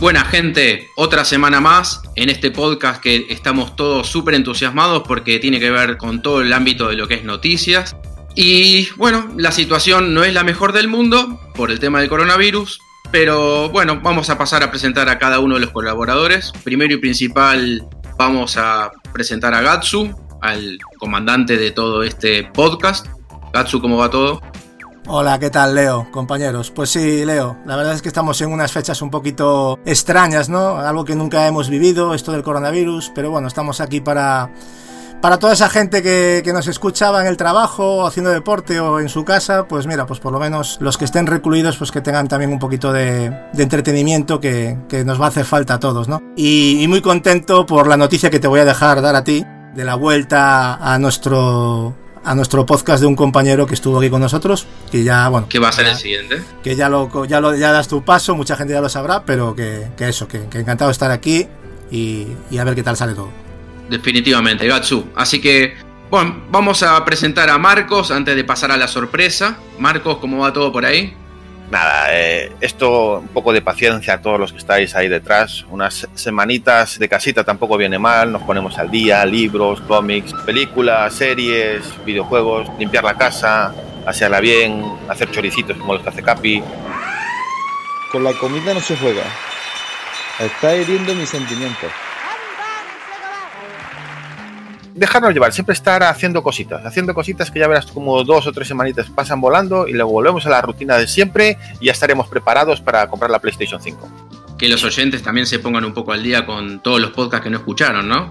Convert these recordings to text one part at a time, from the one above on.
Buena gente, otra semana más en este podcast que estamos todos súper entusiasmados porque tiene que ver con todo el ámbito de lo que es noticias. Y bueno, la situación no es la mejor del mundo por el tema del coronavirus, pero bueno, vamos a pasar a presentar a cada uno de los colaboradores. Primero y principal vamos a presentar a Gatsu, al comandante de todo este podcast. Gatsu, ¿cómo va todo? Hola, ¿qué tal, Leo? Compañeros. Pues sí, Leo, la verdad es que estamos en unas fechas un poquito extrañas, ¿no? Algo que nunca hemos vivido, esto del coronavirus, pero bueno, estamos aquí para, para toda esa gente que, que nos escuchaba en el trabajo, haciendo deporte o en su casa, pues mira, pues por lo menos los que estén recluidos, pues que tengan también un poquito de, entretenimiento que, que, nos va a hacer falta a todos, ¿no? Y muy contento por la noticia que te voy a dejar dar a ti, de la vuelta a nuestro a nuestro podcast de un compañero que estuvo aquí con nosotros, que ya, bueno... ¿Qué va a ser ya, el siguiente? Que ya lo, ya lo ya das tu paso, mucha gente ya lo sabrá, pero que, que eso, que, que, encantado de estar aquí y, y, a ver qué tal sale todo. Definitivamente, Gatsu. Así que, bueno, vamos a presentar a Marcos antes de pasar a la sorpresa. Marcos, ¿cómo va todo por ahí? Nada, eh, esto un poco de paciencia a todos los que estáis ahí detrás. Unas semanitas de casita tampoco viene mal. Nos ponemos al día, libros, cómics, películas, series, videojuegos, limpiar la casa, asearla bien, hacer choricitos como los que hace Capi. Con la comida no se juega. Está hiriendo mis sentimientos. Dejarnos llevar, siempre estar haciendo cositas, haciendo cositas que ya verás como dos o tres semanitas pasan volando y luego volvemos a la rutina de siempre y ya estaremos preparados para comprar la PlayStation 5. Que los oyentes también se pongan un poco al día con todos los podcasts que no escucharon, ¿no?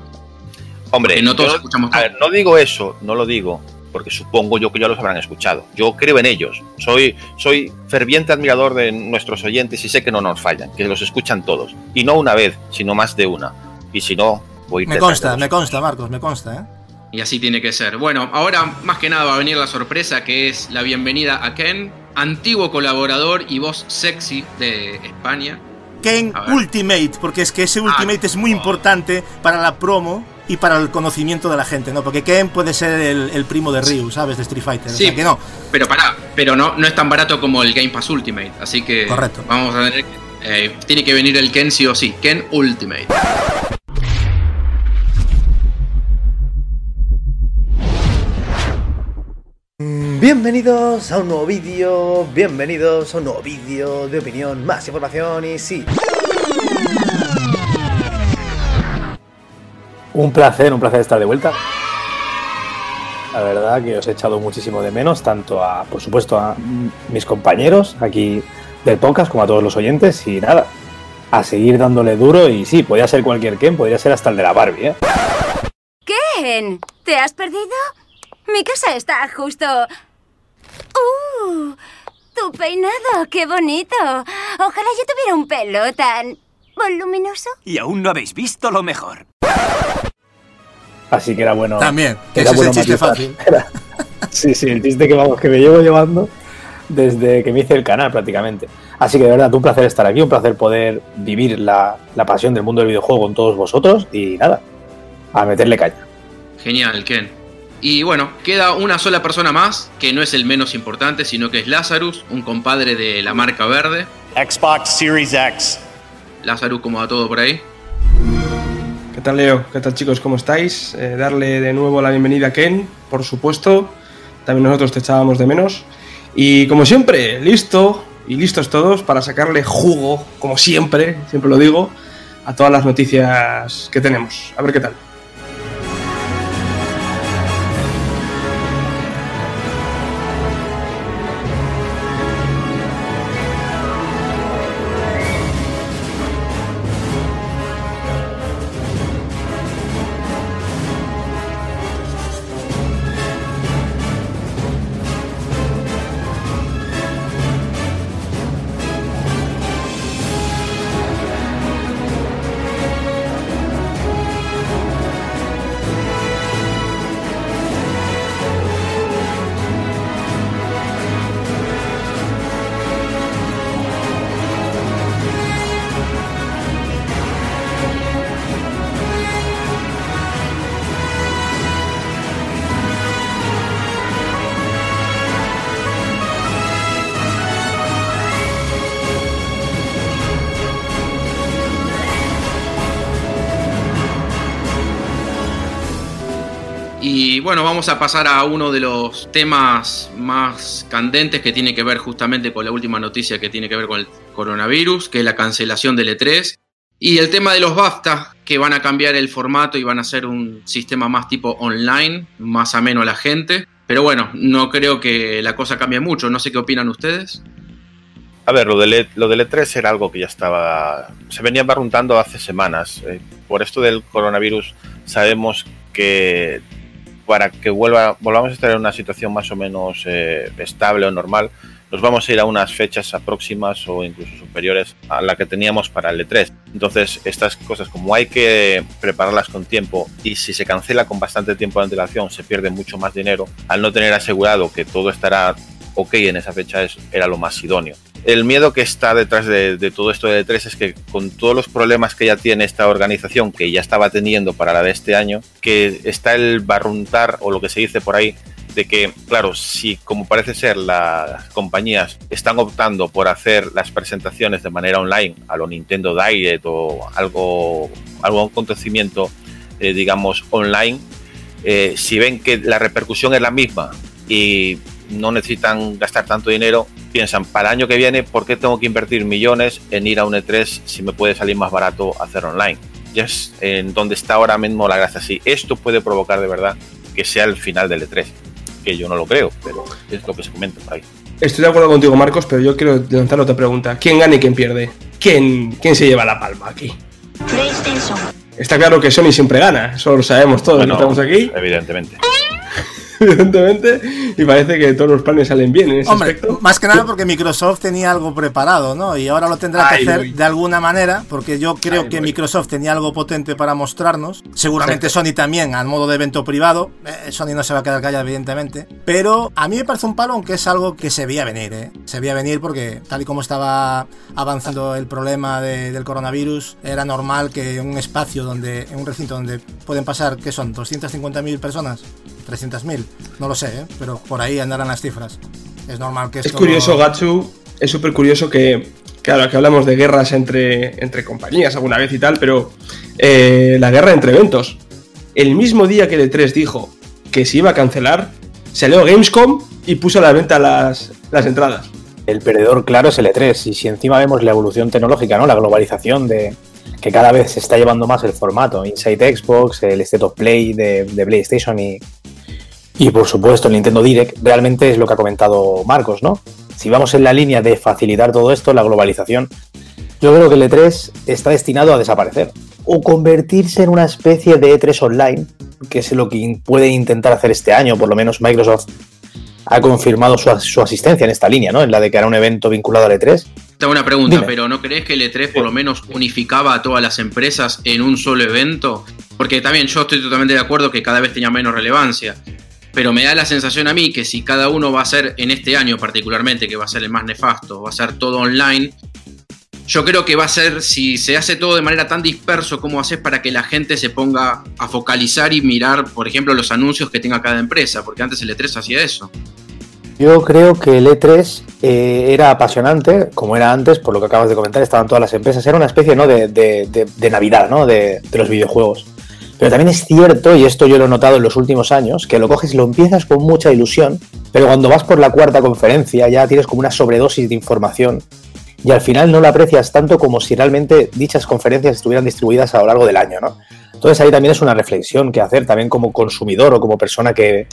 Hombre, no todos yo, escuchamos a ver, no digo eso, no lo digo, porque supongo yo que ya los habrán escuchado. Yo creo en ellos. Soy, soy ferviente admirador de nuestros oyentes y sé que no nos fallan, que los escuchan todos. Y no una vez, sino más de una. Y si no, Voy me consta, me consta, Marcos, me consta, ¿eh? Y así tiene que ser. Bueno, ahora más que nada va a venir la sorpresa que es la bienvenida a Ken, antiguo colaborador y voz sexy de España. Ken Ultimate, porque es que ese Ultimate ah, es muy oh. importante para la promo y para el conocimiento de la gente, ¿no? Porque Ken puede ser el, el primo de Ryu, ¿sabes? De Street Fighter. Sí, o sea, que no. Pero para, pero no, no es tan barato como el Game Pass Ultimate, así que Correcto. vamos a tener eh, tiene que venir el Ken sí o sí, Ken Ultimate. Bienvenidos a un nuevo vídeo, bienvenidos a un nuevo vídeo de opinión, más información y sí. Un placer, un placer estar de vuelta. La verdad que os he echado muchísimo de menos, tanto a, por supuesto, a mis compañeros aquí del podcast como a todos los oyentes y nada, a seguir dándole duro y sí, podría ser cualquier Ken, podría ser hasta el de la Barbie, ¿eh? Ken, ¿te has perdido? Mi casa está justo ¡Uh! Tu peinado, qué bonito. Ojalá yo tuviera un pelo tan voluminoso. Y aún no habéis visto lo mejor. Así que era bueno. También, que era ese bueno es el chiste fácil. Era, sí, sí, el chiste que vamos, que me llevo llevando desde que me hice el canal prácticamente. Así que de verdad, un placer estar aquí, un placer poder vivir la, la pasión del mundo del videojuego con todos vosotros y nada, a meterle caña. Genial, Ken. Y bueno, queda una sola persona más, que no es el menos importante, sino que es Lazarus, un compadre de la marca verde. Xbox Series X. Lazarus, ¿cómo va todo por ahí? ¿Qué tal Leo? ¿Qué tal chicos? ¿Cómo estáis? Eh, darle de nuevo la bienvenida a Ken, por supuesto. También nosotros te echábamos de menos. Y como siempre, listo y listos todos para sacarle jugo, como siempre, siempre lo digo, a todas las noticias que tenemos. A ver qué tal. Vamos a pasar a uno de los temas más candentes que tiene que ver justamente con la última noticia que tiene que ver con el coronavirus, que es la cancelación del E3. Y el tema de los BAFTA, que van a cambiar el formato y van a ser un sistema más tipo online, más ameno a la gente. Pero bueno, no creo que la cosa cambie mucho. No sé qué opinan ustedes. A ver, lo del, E- lo del E3 era algo que ya estaba. Se venía barruntando hace semanas. Eh, por esto del coronavirus, sabemos que para que vuelva, volvamos a estar en una situación más o menos eh, estable o normal, nos vamos a ir a unas fechas próximas o incluso superiores a la que teníamos para el E3. Entonces, estas cosas, como hay que prepararlas con tiempo y si se cancela con bastante tiempo de antelación, se pierde mucho más dinero, al no tener asegurado que todo estará ok en esa fecha, es, era lo más idóneo. El miedo que está detrás de, todo esto de E3 es que con todos los problemas que ya tiene esta organización, que ya estaba teniendo para la de este año, que está el barruntar o lo que se dice por ahí, de que, claro, si como parece ser las compañías están optando por hacer las presentaciones de manera online, a lo Nintendo Direct o algo, algún acontecimiento, eh, digamos, online, eh, si ven que la repercusión es la misma y no necesitan gastar tanto dinero, piensan, para el año que viene, ¿por qué tengo que invertir millones en ir a un E3 si me puede salir más barato hacer online? Ya es en donde está ahora mismo la gracia. Si esto puede provocar de verdad que sea el final del E3, que yo no lo creo, pero es lo que se comenta por ahí. Estoy de acuerdo contigo, Marcos, pero yo quiero lanzar otra pregunta. ¿Quién gana y quién pierde? ¿Quién, quién se lleva la palma aquí? Está claro que Sony siempre gana, eso lo sabemos todos, Bueno, estamos aquí, Evidentemente. evidentemente, y parece que todos los planes salen bien en ese Hombre, aspecto. más que nada porque Microsoft tenía algo preparado, ¿no? Y ahora lo tendrá que hacer voy. de alguna manera, porque yo creo que voy. Microsoft tenía algo potente para mostrarnos. Seguramente Sony también, al modo de evento privado. Eh, Sony no se va a quedar callado, evidentemente. Pero a mí me parece un palo, aunque es algo que se veía venir, ¿eh? Se veía venir porque, tal y como estaba avanzando el problema de- del coronavirus, era normal que un espacio donde, en un recinto donde pueden pasar, ¿qué son? ¿250.000 personas? ¿300.000? No lo sé, ¿eh? Pero por ahí andarán las cifras. Es normal que Es esto... curioso, Gatsu, es súper curioso que, claro, que hablamos de guerras entre, entre compañías alguna vez y tal, pero eh, la guerra entre eventos. El mismo día que el E3 dijo que se iba a cancelar, salió Gamescom y puso a la venta las, las entradas. El perdedor claro es el E3 y si encima vemos la evolución tecnológica, ¿no? La globalización de que cada vez se está llevando más el formato, Inside Xbox, el State of Play de, de PlayStation y, y por supuesto el Nintendo Direct, realmente es lo que ha comentado Marcos, ¿no? Si vamos en la línea de facilitar todo esto, la globalización, yo creo que el E3 está destinado a desaparecer o convertirse en una especie de E3 online, que es lo que puede intentar hacer este año, por lo menos Microsoft ha confirmado su, su asistencia en esta línea, ¿no? En la de que hará un evento vinculado al E3. Tengo una pregunta, Dime. pero ¿no crees que el E3 por lo menos unificaba a todas las empresas en un solo evento? Porque también yo estoy totalmente de acuerdo que cada vez tenía menos relevancia. Pero me da la sensación a mí que si cada uno va a ser, en este año particularmente, que va a ser el más nefasto, va a ser todo online, yo creo que va a ser, si se hace todo de manera tan disperso, ¿cómo haces para que la gente se ponga a focalizar y mirar, por ejemplo, los anuncios que tenga cada empresa? Porque antes el E3 hacía eso. Yo creo que el E3 eh, era apasionante, como era antes, por lo que acabas de comentar, estaban todas las empresas, era una especie ¿no? de, de- de- de Navidad ¿no? de, de los videojuegos. Pero también es cierto, y esto yo lo he notado en los últimos años, que lo coges y lo empiezas con mucha ilusión, pero cuando vas por la cuarta conferencia ya tienes como una sobredosis de información y al final no lo aprecias tanto como si realmente dichas conferencias estuvieran distribuidas a lo largo del año, ¿no? Entonces ahí también es una reflexión que hacer también como consumidor o como persona que,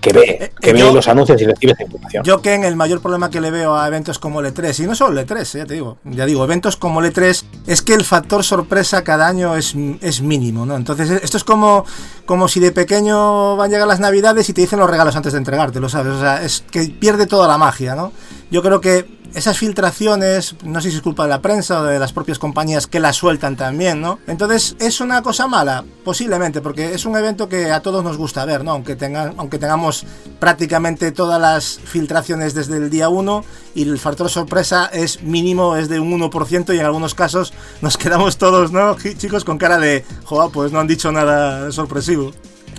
que ve, que ve los anuncios y recibe esa información. Yo que en el mayor problema que le veo a eventos como el E3, y no solo el E3, ya te digo, ya digo, eventos como el E3, es que el factor sorpresa cada año es, es mínimo, ¿no? Entonces esto es como, como si de pequeño van a llegar las navidades y te dicen los regalos antes de entregártelo, ¿sabes? O sea, es que pierde toda la magia, ¿no? Yo creo que esas filtraciones, no sé si es culpa de la prensa o de las propias compañías que las sueltan también, ¿no? Entonces, ¿es una cosa mala? Posiblemente, porque es un evento que a todos nos gusta ver, ¿no? Aunque, aunque tengamos prácticamente todas las filtraciones desde el día 1 y el factor sorpresa es mínimo, es de un 1% y en algunos casos nos quedamos todos, ¿no? Chicos, con cara de, joder, pues no han dicho nada sorpresivo.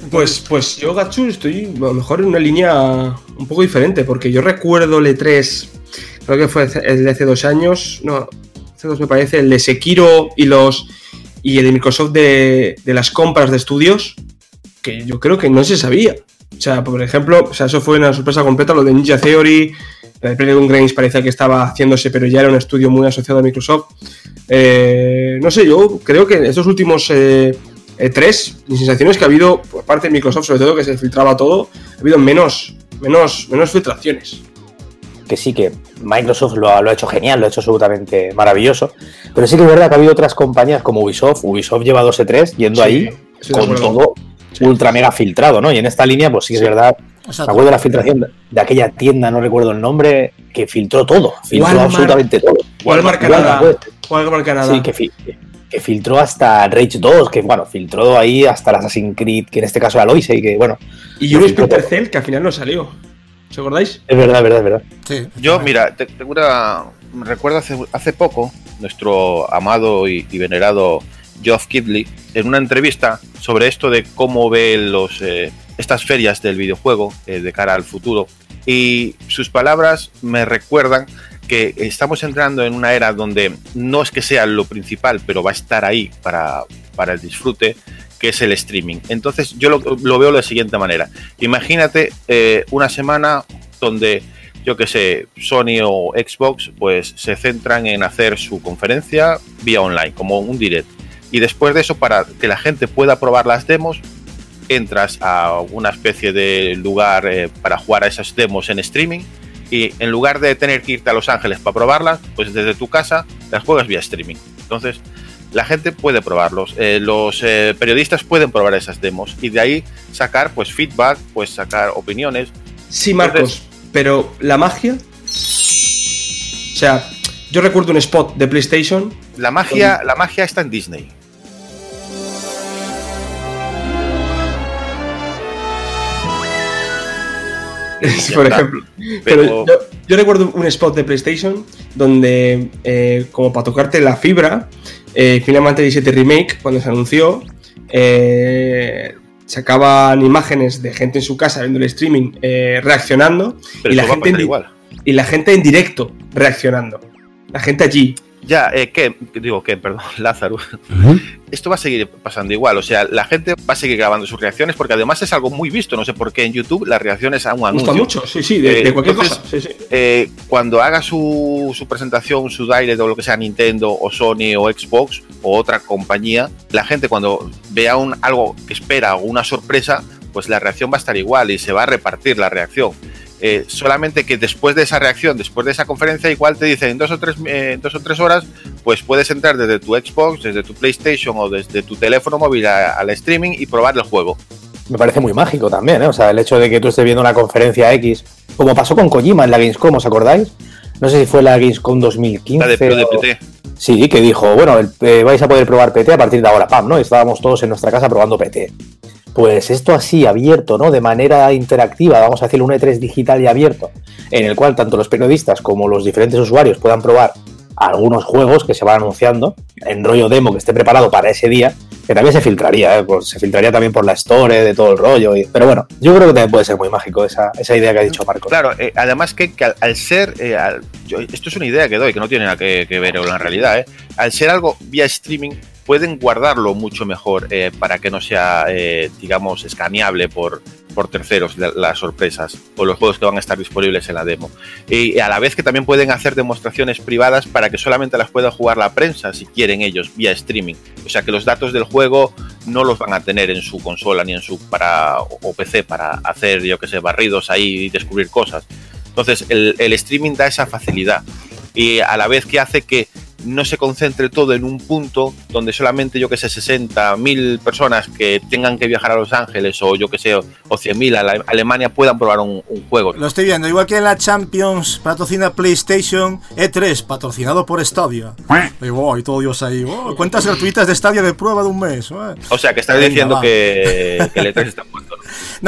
Pues, pues yo, Gatsu, estoy a lo mejor en una línea un poco diferente, porque yo recuerdo el E3, creo que fue el de hace dos años, no, hace dos me parece, el de Sekiro y los y el de Microsoft de, de las compras de estudios, que yo creo que no se sabía. O sea, por ejemplo, o sea, eso fue una sorpresa completa, lo de Ninja Theory, la de Playground Games parecía que estaba haciéndose, pero ya era un estudio muy asociado a Microsoft. Eh, no sé, yo creo que en estos últimos eh, E3, mi sensación es que ha habido, por parte de Microsoft, sobre todo que se filtraba todo, ha habido menos, menos, menos filtraciones. que sí que Microsoft lo ha, lo ha hecho genial, lo ha hecho absolutamente maravilloso. Pero sí que es verdad que ha habido otras compañías como Ubisoft. Ubisoft lleva 2 E3 yendo Sí, ahí con todo ultra mega filtrado, ¿no? Y en esta línea, pues sí que es verdad. Exacto. Me acuerdo de la filtración de- aquella tienda, no recuerdo el nombre, que filtró todo. Filtró Walmart. absolutamente todo. Walmart Walmart, Canadá. pues, Walmart Canadá. Sí, que, fi- que filtró hasta Rage 2, que bueno, filtró ahí hasta el Assassin's Creed, que en este caso era Odyssey, que bueno, y un Splinter. Cell que al final no salió. ¿Os acordáis? Es verdad, es verdad, es verdad. Sí, Yo, mira, te- tengo una. me Recuerdo hace, hace poco nuestro amado y, y venerado Geoff Kidley en una entrevista sobre esto de cómo ve los, eh, estas ferias del videojuego eh, de cara al futuro. Y sus palabras me recuerdan que estamos entrando en una era donde no es que sea lo principal, pero va a estar ahí para, para el disfrute, que es el streaming. Entonces yo lo, veo de la siguiente manera. Imagínate eh, una semana donde yo que sé, Sony o Xbox, pues se centran en hacer su conferencia vía online, como un direct. Y después de eso, para que la gente pueda probar las demos, entras a una especie de lugar eh, para jugar a esas demos en streaming. Y en lugar de tener que irte a Los Ángeles para probarlas, pues desde tu casa las juegas vía streaming. Entonces, la gente puede probarlos, eh, los eh, periodistas pueden probar esas demos y de ahí sacar pues feedback, pues sacar opiniones. Sí, Marcos, pero la magia. O sea, yo recuerdo un spot de PlayStation. La magia, la magia está en Disney. Por ejemplo. Pero, Pero- yo, yo recuerdo un spot de PlayStation donde, eh, como para tocarte la fibra, eh, Final Fantasy VII Remake, cuando se anunció, eh, sacaban imágenes de gente en su casa viendo el streaming eh, reaccionando Pero y la, gente en, igual. y la gente en directo reaccionando. La gente allí. Ya, eh, ¿qué? Digo, ¿qué? Perdón, Lázaro. Esto va a seguir pasando igual. O sea, la gente va a seguir grabando sus reacciones porque además es algo muy visto. No sé por qué en YouTube las reacciones a un Gusta anuncio. mucho, sí, sí, de, Eh, de cualquier entonces, cosa. Sí, sí. eh, cuando haga su, su presentación, su direct o lo que sea Nintendo o Sony o Xbox o otra compañía, la gente cuando vea un, algo que espera o una sorpresa, pues la reacción va a estar igual y se va a repartir la reacción. Eh, solamente que después de esa reacción, después de esa conferencia, igual te dicen en dos o tres, eh, dos o tres horas, pues puedes entrar desde tu Xbox, desde tu PlayStation o desde tu teléfono móvil al streaming y probar el juego. me parece muy mágico también, ¿eh? O sea, el hecho de que tú estés viendo una conferencia X, como pasó con Kojima en la Gamescom, ¿os acordáis? No sé si fue la Gamescom 2015. La de, de o- PT. Sí, que dijo, bueno, el- eh, vais a poder probar PT a partir de ahora, pam, ¿no? Estábamos todos en nuestra casa probando PT. Pues esto así, abierto, ¿no? De manera interactiva, vamos a decirlo, un E3 digital y abierto, en el cual tanto los periodistas como los diferentes usuarios puedan probar algunos juegos que se van anunciando en rollo demo que esté preparado para ese día, que también se filtraría, ¿eh? Se filtraría también por la store de todo el rollo. Pero bueno, yo creo que también puede ser muy mágico esa, esa idea que ha dicho Marcos. Claro, eh, además que, al, ser, eh, esto es una idea que doy, que no tiene nada que, que ver con la realidad, ¿eh? al ser algo vía streaming, pueden guardarlo mucho mejor eh, para que no sea, eh, digamos, escaneable por, por terceros la- las sorpresas o los juegos que van a estar disponibles en la demo. Y a la vez que también pueden hacer demostraciones privadas para que solamente las pueda jugar la prensa si quieren ellos vía streaming. O sea que los datos del juego no los van a tener en su consola ni en su para o PC para hacer, yo que sé, barridos ahí y descubrir cosas. Entonces el streaming da esa facilidad y a la vez que hace que no se concentre todo en un punto donde solamente, yo que sé, 60 mil personas que tengan que viajar a Los Ángeles o yo que sé, o 100 mil a la- Alemania puedan probar un, un juego. Lo estoy viendo, igual que en la Champions patrocina PlayStation, E3 patrocinado por Stadia. Y, wow, y todo Dios ahí. wow, cuentas gratuitas de Stadia de prueba de un mes. wow. O sea, que estás Venga, diciendo va. que, que el E3 está muerto. ¿no?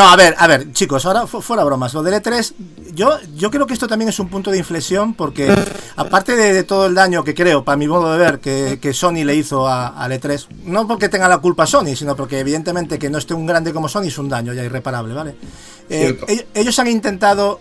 No, a ver, a ver, chicos, ahora fu- fuera bromas. Lo del E3, yo, yo creo que esto también es un punto de inflexión porque, aparte de, de todo el daño que creo, para mi modo de ver, que, que Sony le hizo a- al E3, no porque tenga la culpa Sony, sino porque evidentemente que no esté un grande como Sony es un daño ya irreparable, ¿vale? Eh, ellos han intentado,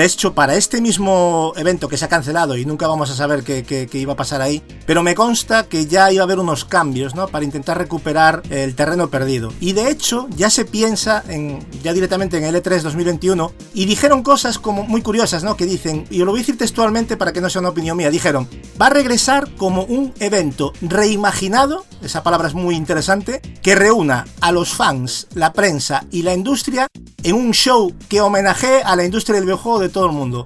de hecho, para este mismo evento que se ha cancelado y nunca vamos a saber qué, qué- qué iba a pasar ahí, pero me consta que ya iba a haber unos cambios, ¿no? Para intentar recuperar el terreno perdido. Y de hecho, ya se piensa en, ya directamente en el E E3 2021 y dijeron cosas como muy curiosas, ¿no? Que dicen, y lo voy a decir textualmente para que no sea una opinión mía, dijeron, va a regresar como un evento reimaginado, esa palabra es muy interesante, que reúna a los fans, la prensa y la industria en un show que homenajee a la industria del videojuego de todo el mundo.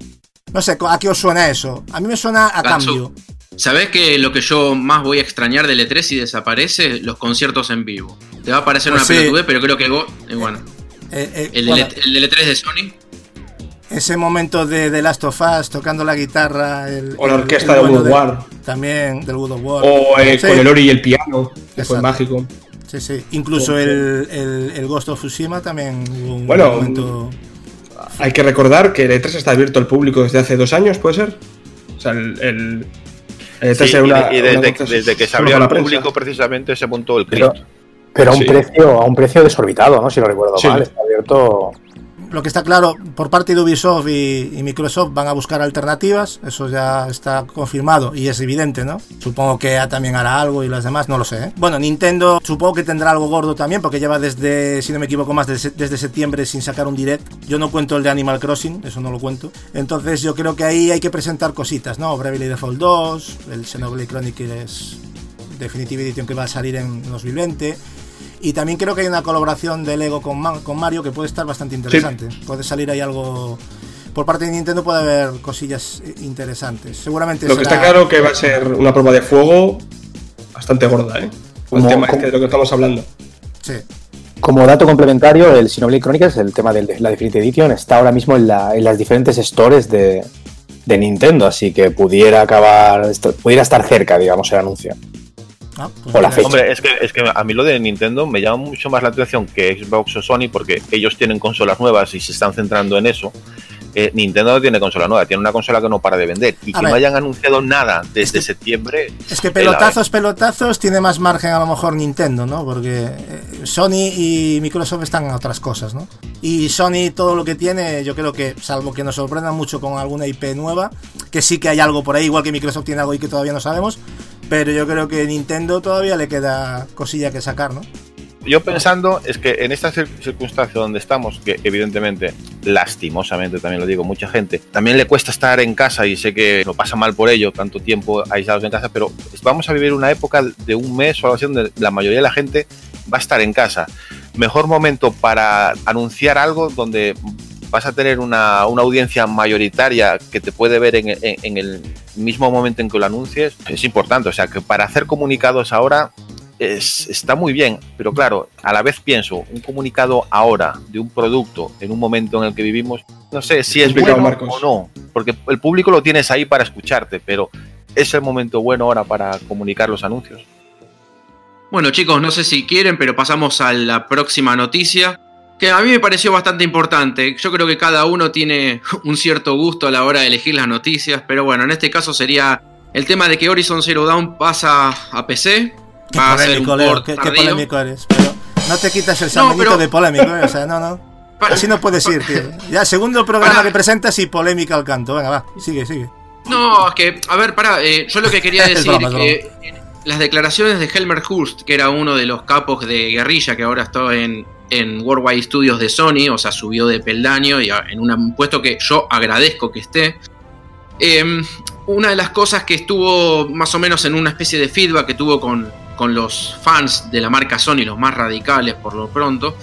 No sé, ¿a qué os suena eso? A mí me suena a Gatsu. cambio. ¿Sabés que lo que yo más voy a extrañar del E3 si desaparece? Los conciertos en vivo. Te va a parecer Pues una sí. pelotudez, pero creo que go- eh, bueno. Eh, eh, El, bueno, del, E- el del E3 de Sony. ese momento de The Last of Us tocando la guitarra. El, O la el- orquesta el de of War. También del of War. O eh, Sí, con el Ori y el piano, que fue mágico. Sí, sí. Incluso el, el, el Ghost of Tsushima también hubo un Bueno, momento. Hay que recordar que el E3 está abierto al público desde hace dos años, ¿puede ser? O sea, el, el, el E3 Sí, era y, una- y una desde, que se abrió al la prensa. público precisamente se montó el Pero, Cristo. pero a un Sí. precio, a un precio desorbitado, ¿no? Si no recuerdo Sí. mal, está abierto. Lo que está claro, por parte de Ubisoft y, Microsoft van a buscar alternativas, eso ya está confirmado y es evidente, ¿no? Supongo que EA también hará algo y las demás, no lo sé. ¿eh? Bueno, Nintendo supongo que tendrá algo gordo también, porque lleva desde, si no me equivoco más, desde, desde septiembre sin sacar un direct. Yo no cuento el de Animal Crossing, eso no lo cuento. Entonces yo creo que ahí hay que presentar cositas, ¿no? Bravely Default 2, el Xenoblade Chronicles Definitive Edition que va a salir en 2020. Y también creo que hay una colaboración de Lego con, con Mario que puede estar bastante interesante. Puede salir ahí algo. Por parte de Nintendo puede haber cosillas eh, interesantes. Seguramente Lo que está claro que va a ser una prueba de fuego bastante gorda, ¿eh? Con el Como- tema como- este de lo que estamos hablando. Sí. Como dato complementario, el Xenoblade Chronicles, el tema de la Definitive Edition, está ahora mismo en, la- en las diferentes stores de, de Nintendo, así que pudiera acabar, pudiera estar cerca, digamos, el anuncio. Ah, pues O la fecha. Hombre, es que, es que a mí lo de Nintendo me llama mucho más la atención que Xbox o Sony porque ellos tienen consolas nuevas y se están centrando en eso. Eh, Nintendo no tiene consola nueva, tiene una consola que no para de vender. Y A que ver. no hayan anunciado nada desde que- septiembre. Es que tela, ¿eh? pelotazos, pelotazos tiene más margen a lo mejor Nintendo, ¿no? Porque eh, Sony y Microsoft están en otras cosas, ¿no? Y Sony todo lo que tiene, yo creo que, salvo que nos sorprenda mucho con alguna IP nueva, que sí que hay algo por ahí, igual que Microsoft tiene algo ahí que todavía no sabemos, pero yo creo que Nintendo todavía le queda cosilla que sacar, ¿no? Yo pensando es que en esta cir- circunstancia donde estamos, que evidentemente, lastimosamente también lo digo, mucha gente también le cuesta estar en casa y sé que lo pasa mal por ello, tanto tiempo aislados en casa, pero vamos a vivir una época de un mes o algo así donde la mayoría de la gente va a estar en casa. Mejor momento para anunciar algo donde vas a tener una, una audiencia mayoritaria que te puede ver en, en- en el mismo momento en que lo anuncies, es importante. O sea, que para hacer comunicados ahora es- está muy bien, pero claro, a la vez pienso, un comunicado ahora de un producto en un momento en el que vivimos, no sé si es bueno Marcos. o no, porque el público lo tienes ahí para escucharte, pero es el momento bueno ahora para comunicar los anuncios. Bueno chicos, no sé si quieren, pero pasamos a la próxima noticia, que a mí me pareció bastante importante. Yo creo que cada uno tiene un cierto gusto a la hora de elegir las noticias, pero bueno, en este caso sería el tema de que Horizon Zero Dawn pasa a PC. Qué Va a ser un polémico, port qué, polémico eres. Pero no te quitas el No, pero- de polémico, ¿eh? O sea, no, no. Así no puedes ir, tío. Ya, segundo programa que presentas y polémica al canto. Venga, va, sigue, sigue. No, es que, a ver, pará, eh, yo lo que quería Es decir broma, es que las declaraciones de Helmer Hurst, que era uno de los capos de guerrilla que ahora está en, en Worldwide Studios de Sony, o sea, subió de peldaño y en un puesto que yo agradezco que esté. Em, una de las cosas que estuvo más o menos en una especie de feedback que tuvo con, con los fans de la marca Sony, los más radicales por lo pronto,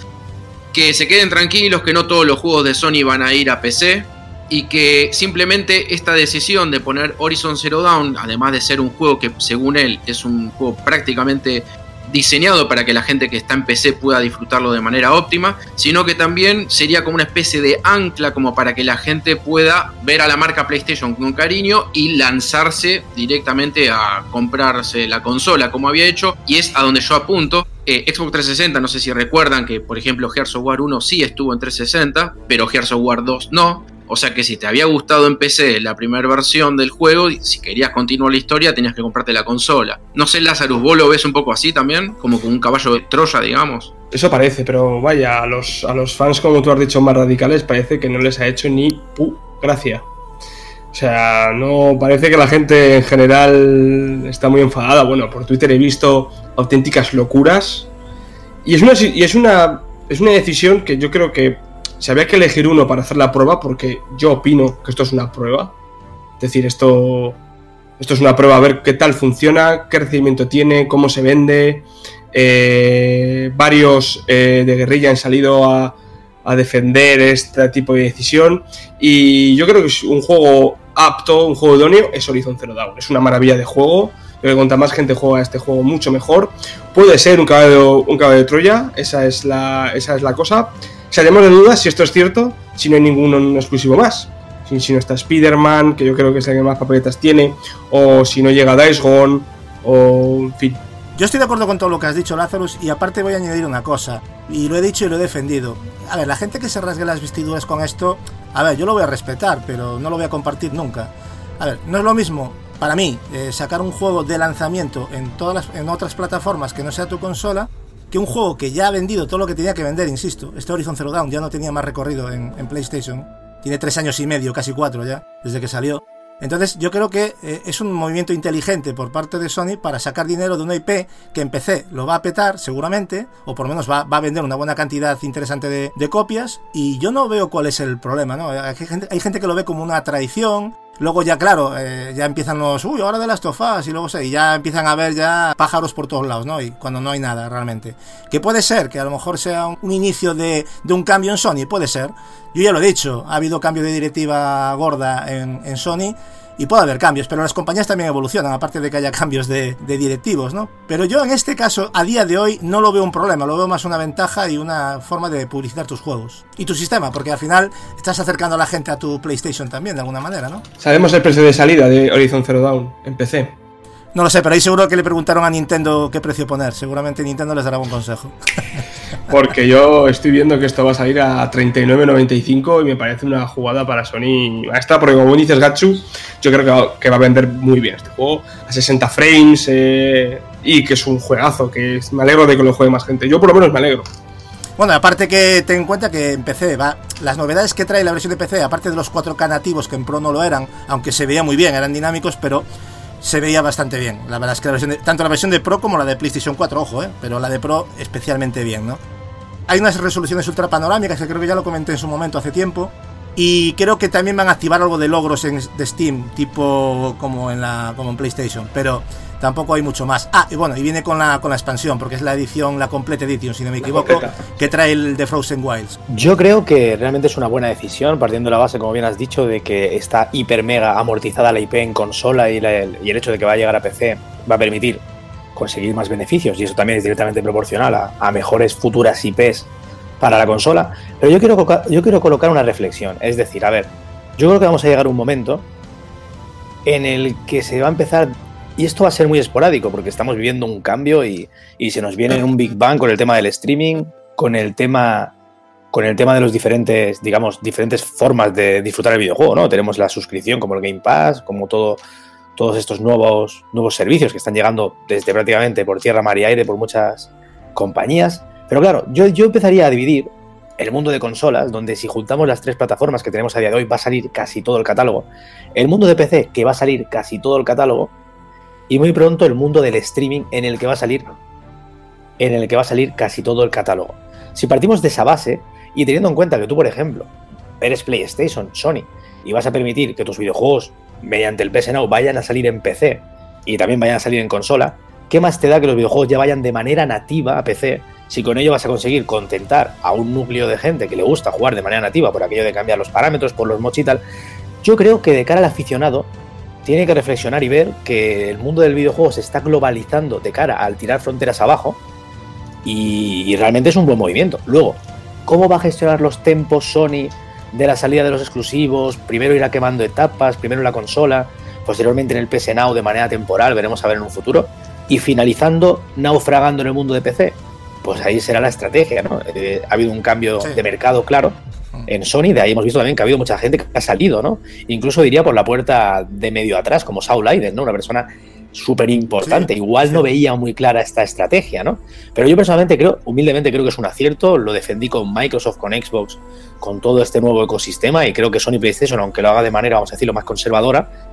que se queden tranquilos, que no todos los juegos de Sony van a ir a PC y que simplemente esta decisión de poner Horizon Zero Dawn, además de ser un juego que según él es un juego prácticamente diseñado para que la gente que está en PC pueda disfrutarlo de manera óptima, sino que también sería como una especie de ancla como para que la gente pueda ver a la marca PlayStation con cariño y lanzarse directamente a comprarse la consola como había hecho y es a donde yo apunto. Eh, Xbox 360, no sé si recuerdan que por ejemplo Gears of War 1 sí estuvo en 360, pero Gears of War 2 no. O sea que si te había gustado en PC la primera versión del juego, si querías continuar la historia, tenías que comprarte la consola. No sé, Lazarus, ¿vos lo ves un poco así también? Como con un caballo de Troya, digamos. Eso parece, pero vaya, a los, a los fans, como tú has dicho, más radicales, parece que no les ha hecho ni pu gracia. O sea, no parece que la gente en general está muy enfadada. Bueno, por Twitter he visto auténticas locuras. Y es una, y es una, es una decisión que yo creo que si había que elegir uno para hacer la prueba, porque yo opino que esto es una prueba. Es decir, esto, esto es una prueba a ver qué tal funciona, qué recibimiento tiene, cómo se vende. Eh, varios eh, de guerrilla han salido a, defender este tipo de decisión. Y yo creo que es un juego apto, un juego idóneo, es Horizon Zero Dawn. Es una maravilla de juego. Creo que cuanta más gente juega este juego, mucho mejor. Puede ser un caballo, un caballo de Troya, esa es la, esa es la cosa. Salimos de dudas si esto es cierto, si no hay ningún exclusivo más. Si, no está Spider-Man, que yo creo que es el que más papeletas tiene, o si no llega Dice Gone, o en fin. Yo estoy de acuerdo con todo lo que has dicho, Lazarus, y aparte voy a añadir una cosa, y lo he dicho y lo he defendido. A ver, la gente que se rasgue las vestiduras con esto, a ver, yo lo voy a respetar, pero no lo voy a compartir nunca. A ver, no es lo mismo para mí eh, sacar un juego de lanzamiento en todas las, en otras plataformas que no sea tu consola que un juego que ya ha vendido todo lo que tenía que vender, insisto, este Horizon Zero Dawn ya no tenía más recorrido en, PlayStation, tiene tres años y medio, casi cuatro ya, desde que salió. Entonces yo creo que eh, es un movimiento inteligente por parte de Sony para sacar dinero de una IP que en PC lo va a petar seguramente, o por lo menos va, a vender una buena cantidad interesante de, copias, y yo no veo cuál es el problema, ¿no? Hay gente, hay gente que lo ve como una traición, Luego ya, claro, eh, ya empiezan los, uy, ahora de las tofas, y luego y ya empiezan a ver ya pájaros por todos lados, ¿no? Y cuando no hay nada realmente. Que puede ser, que a lo mejor sea un, inicio de, de, un cambio en Sony, puede ser. Yo ya lo he dicho, ha habido cambio de directiva gorda en, en Sony y puede haber cambios, pero las compañías también evolucionan, aparte de que haya cambios de, directivos, ¿no? Pero yo en este caso, a día de hoy, no lo veo un problema, lo veo más una ventaja y una forma de publicitar tus juegos y tu sistema, porque al final estás acercando a la gente a tu PlayStation también, de alguna manera, ¿no? Sabemos el precio de salida de Horizon Zero Dawn en PC. No lo sé, pero ahí seguro que le preguntaron a Nintendo qué precio poner. Seguramente Nintendo les dará un consejo. Porque yo estoy viendo que esto va a salir a 39.95 y me parece una jugada para Sony maestra, porque como dices Gatsu, yo creo que va, a vender muy bien este juego a 60 frames eh, y que es un juegazo, que me alegro de que lo juegue más gente. Yo por lo menos me alegro. Bueno, aparte que ten en cuenta que en PC va, las novedades que trae la versión de PC, aparte de los 4K nativos que en Pro no lo eran, aunque se veía muy bien, eran dinámicos, pero se veía bastante bien. La verdad es que la versión tanto la versión de Pro como la de PlayStation 4, ojo, ¿eh? pero la de Pro especialmente bien, ¿no? Hay unas resoluciones ultra panorámicas que creo que ya lo comenté en su momento hace tiempo. Y creo que también van a activar algo de logros en, de Steam, tipo como en la como en PlayStation, pero tampoco hay mucho más. Ah, y bueno, y viene con la, con la expansión, porque es la edición, la completa edición, si no me equivoco, que trae el de Frozen Wilds. Yo creo que realmente es una buena decisión, partiendo de la base, como bien has dicho, de que está hiper mega amortizada la IP en consola y, y el hecho de que va a llegar a PC va a permitir conseguir más beneficios, y eso también es directamente proporcional a, a mejores futuras IPs para la consola. Pero yo quiero, yo quiero colocar una reflexión, es decir, a ver, yo creo que vamos a llegar a un momento en el que se va a empezar y esto va a ser muy esporádico porque estamos viviendo un cambio y, se nos viene un Big Bang con el tema del streaming, con el tema con el tema de los diferentes, digamos, diferentes formas de disfrutar el videojuego, ¿no? Tenemos la suscripción como el Game Pass, como todo, todos estos nuevos, nuevos servicios que están llegando desde prácticamente por tierra, mar y aire por muchas compañías. Pero claro, yo, yo empezaría a dividir el mundo de consolas, donde si juntamos las tres plataformas que tenemos a día de hoy va a salir casi todo el catálogo, el mundo de PC, que va a salir casi todo el catálogo, y muy pronto el mundo del streaming en el que va a salir en el que va a salir casi todo el catálogo. Si partimos de esa base y teniendo en cuenta que tú, por ejemplo, eres PlayStation, Sony, y vas a permitir que tus videojuegos mediante el PS Now vayan a salir en PC y también vayan a salir en consola, ¿qué más te da que los videojuegos ya vayan de manera nativa a PC si con ello vas a conseguir contentar a un núcleo de gente que le gusta jugar de manera nativa por aquello de cambiar los parámetros, por los mods y tal? Yo creo que de cara al aficionado tiene que reflexionar y ver que el mundo del videojuego se está globalizando de cara al tirar fronteras abajo y, y realmente es un buen movimiento. Luego, ¿cómo va a gestionar los tempos Sony de la salida de los exclusivos? Primero irá quemando etapas, primero en la consola, posteriormente en el PS Now de manera temporal, veremos a ver en un futuro, y finalizando naufragando en el mundo de PC. Pues ahí será la estrategia, ¿no? Eh, ha habido un cambio de mercado claro en Sony, de ahí hemos visto también que ha habido mucha gente que ha salido, ¿no? Incluso diría por la puerta de medio atrás, como Saul Aiden, ¿no? Una persona súper importante. Igual no veía muy clara esta estrategia, ¿no? Pero yo personalmente creo, humildemente creo que es un acierto. Lo defendí con Microsoft, con Xbox, con todo este nuevo ecosistema y creo que Sony PlayStation, aunque lo haga de manera, vamos a decirlo, más conservadora,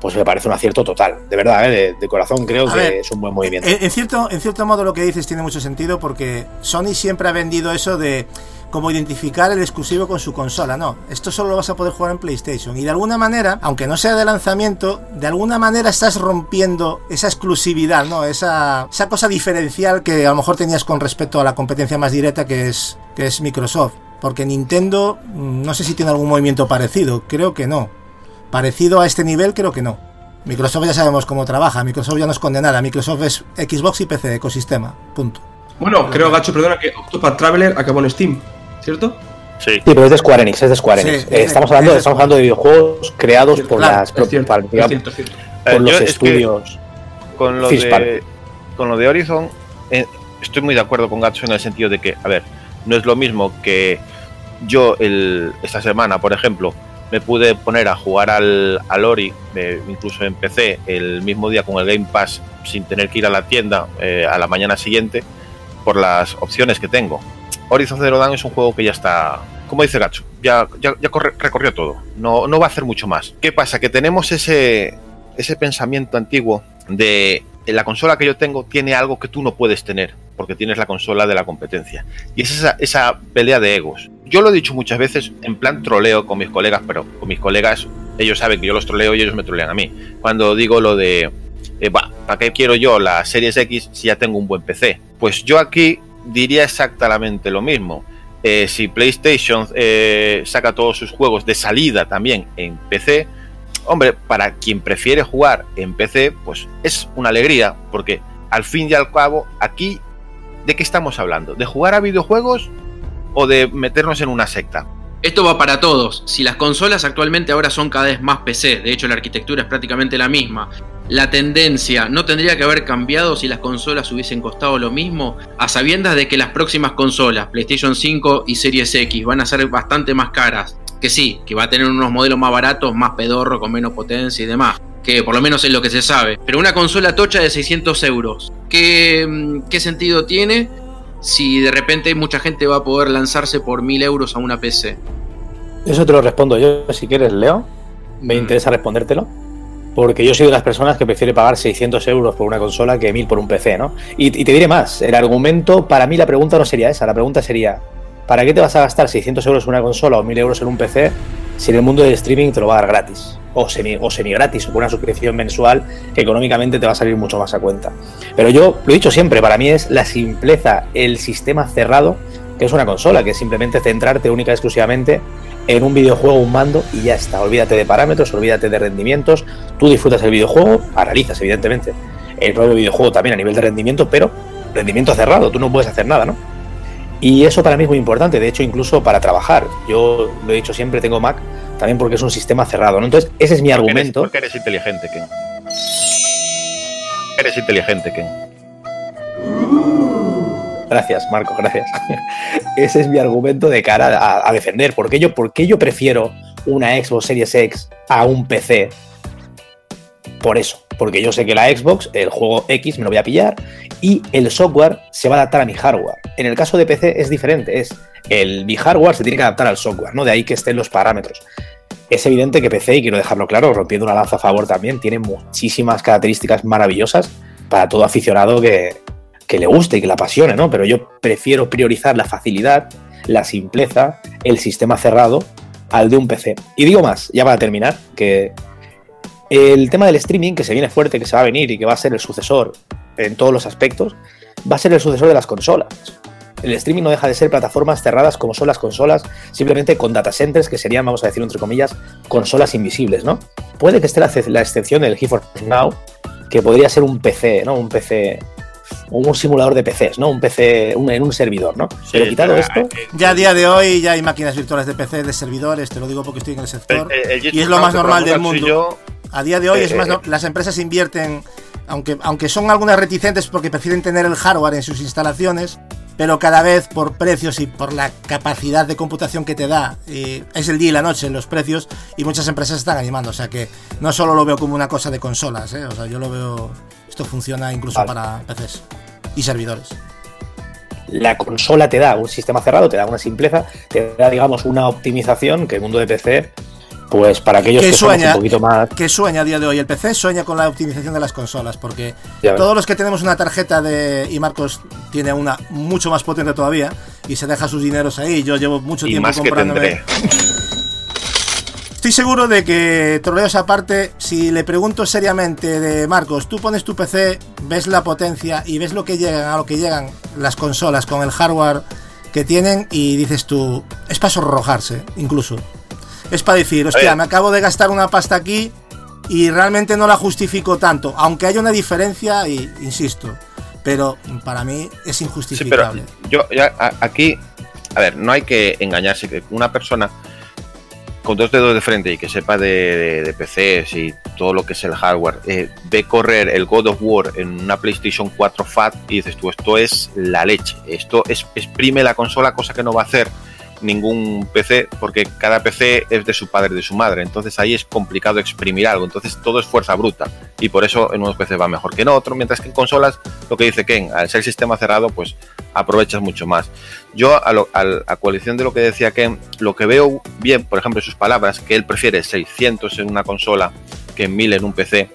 pues me parece un acierto total. De verdad, ¿eh? de, de, corazón creo A que ver, es un buen movimiento. En, en cierto, en cierto modo lo que dices tiene mucho sentido porque Sony siempre ha vendido eso de como identificar el exclusivo con su consola. No, esto solo lo vas a poder jugar en PlayStation. Y de alguna manera, aunque no sea de lanzamiento, de alguna manera estás rompiendo esa exclusividad, ¿no? Esa, esa cosa diferencial que a lo mejor tenías con respecto a la competencia más directa que es, que es Microsoft. Porque Nintendo, mm, no sé si tiene algún movimiento parecido, creo que no. Parecido a este nivel, creo que no. Microsoft ya sabemos cómo trabaja, Microsoft ya no es condenada, Microsoft es Xbox y PC, ecosistema, punto. Bueno, creo, Gacho, perdona, que Octopath Traveler acabó en Steam, ¿cierto? Sí. Sí, pero es de Square Enix, es de Square Enix. Eh, estamos, hablando, es estamos hablando de videojuegos creados por las Es pro- cierto, para- es digamos, cierto, es cierto. por Eh, los estudios. con lo de con lo de Horizon eh, estoy muy de acuerdo con Gatsu en el sentido de que a ver no es lo mismo que yo el, esta semana por ejemplo me pude poner a jugar al, al Ori incluso en PC el mismo día con el Game Pass sin tener que ir a la tienda eh, a la mañana siguiente por las opciones que tengo. Horizon Zero Dawn es un juego que ya está como dice Gatsu ya, ya, ya corre- recorrió todo. No, no va a hacer mucho más. ¿qué pasa? que tenemos ese ese pensamiento antiguo de "En la consola que yo tengo tiene algo que tú no puedes tener, porque tienes la consola de la competencia. Y es esa, esa pelea de egos. Yo lo he dicho muchas veces en plan troleo con mis colegas, pero con mis colegas, ellos saben que yo los troleo y ellos me trolean a mí. Cuando digo lo de, eh, "Bah, ¿para qué quiero yo la Series X si ya tengo un buen PC? Pues yo aquí diría exactamente lo mismo. Eh, si PlayStation eh, saca todos sus juegos de salida también en PC, hombre, para quien prefiere jugar en PC, pues es una alegría, porque al fin y al cabo, aquí, ¿de qué estamos hablando? ¿De jugar a videojuegos o de meternos en una secta? Esto va para todos. Si las consolas actualmente ahora son cada vez más PC, de hecho la arquitectura es prácticamente la misma, la tendencia no tendría que haber cambiado si las consolas hubiesen costado lo mismo, a sabiendas de que las próximas consolas, PlayStation 5 y Series X, van a ser bastante más caras. Que sí, que va a tener unos modelos más baratos, más pedorro, con menos potencia y demás. Que por lo menos es lo que se sabe. Pero una consola tocha de 600 euros. ¿Qué, mm, qué sentido tiene si de repente mucha gente va a poder lanzarse por 1000 euros a una PC? Eso te lo respondo yo, si quieres, Leo. Me Mm. interesa respondértelo. Porque yo soy de las personas que prefiere pagar 600 euros por una consola que 1000 por un PC, ¿no? Y, y te diré más, el argumento, para mí la pregunta no sería esa, la pregunta sería, ¿para qué te vas a gastar 600 euros en una consola o 1000 euros en un PC si en el mundo del streaming te lo va a dar gratis? O semi, o semi gratis, o por una suscripción mensual que económicamente te va a salir mucho más a cuenta. Pero yo lo he dicho siempre, para mí es la simpleza, el sistema cerrado que es una consola, que es simplemente centrarte única y exclusivamente en un videojuego, un mando y ya está. Olvídate de parámetros, olvídate de rendimientos. Tú disfrutas el videojuego, analizas evidentemente el propio videojuego también a nivel de rendimiento, pero rendimiento cerrado, tú no puedes hacer nada, ¿no? Y eso para mí es muy importante, de hecho incluso para trabajar. Yo lo he dicho siempre, tengo Mac también porque es un sistema cerrado, ¿no? Entonces ese es mi Porque eres- argumento. Porque eres inteligente, Ken. Eres inteligente, Ken. Gracias, Marco, gracias. Ese es mi argumento de cara a, a defender. ¿Por qué, yo, ¿Por qué yo prefiero una Xbox Series X a un PC? Por eso, porque yo sé que la Xbox, el juego X me lo voy a pillar y el software se va a adaptar a mi hardware. En el caso de PC es diferente, es el mi hardware se tiene que adaptar al software, ¿no? De ahí que estén los parámetros. es evidente que PC, y quiero dejarlo claro, rompiendo una lanza a favor también, tiene muchísimas características maravillosas para todo aficionado que, que le guste y que le apasione, ¿no? Pero yo prefiero priorizar la facilidad, la simpleza, el sistema cerrado al de un PC. Y digo más, ya para terminar, que el tema del streaming, que se viene fuerte, que se va a venir y que va a ser el sucesor en todos los aspectos, va a ser el sucesor de las consolas. El streaming no deja de ser plataformas cerradas como son las consolas, simplemente con data centers que serían, vamos a decir entre comillas, consolas invisibles, ¿no? Puede que esté la, la excepción del GeForce Now, que podría ser un PC, ¿no? Un PC un simulador de PCs, ¿no? Un PC en un servidor, ¿no? Pero quitado esto. Ya a día de hoy ya hay máquinas virtuales de PC, de servidores, te lo digo porque estoy en el sector. y es lo más normal del mundo. A día de hoy es más las empresas invierten, aunque, aunque son algunas reticentes porque prefieren tener el hardware en sus instalaciones, pero cada vez por precios y por la capacidad de computación que te da, es el día y la noche en los precios y muchas empresas están animando. O sea que no solo lo veo como una cosa de consolas, ¿eh? o sea, yo lo veo, esto funciona incluso para PCs y servidores. La consola te da un sistema cerrado, te da una simpleza, te da, digamos, una optimización que el mundo de PC pues para aquellos que sueña, un poquito más. ¿Qué sueña a día de hoy? El PC sueña con la optimización de las consolas, porque todos los que tenemos una tarjeta de. Y Marcos tiene una mucho más potente todavía, y se deja sus dineros ahí. Yo llevo mucho tiempo más comprándome. Estoy seguro de que, troleos aparte, si le pregunto seriamente de Marcos, tú pones tu PC, ves la potencia y ves lo que llegan a lo que llegan las consolas con el hardware que tienen y dices tú, es para sonrojarse, incluso es para decir, hostia, me acabo de gastar una pasta aquí y realmente no la justifico tanto, aunque haya una diferencia, y insisto, pero para mí es injustificable. yo aquí, a ver, no hay que engañarse que una persona con dos dedos de frente y que sepa de, PCs y todo lo que es el hardware, eh, ve correr el God of War en una PlayStation 4 Fat y dices tú, esto es la leche, esto es, exprime la consola, cosa que no va a hacer ningún PC porque cada PC es de su padre de su madre. Entonces ahí es complicado exprimir algo. Entonces todo es fuerza bruta. Y por eso en unos PC va mejor que en otros. Mientras que en consolas, lo que dice Ken, al ser sistema cerrado, pues aprovechas mucho más. Yo a, la coalición de lo que decía Ken, lo que veo bien, por ejemplo, en sus palabras, que él prefiere 600 en una consola que en 1000 en un PC.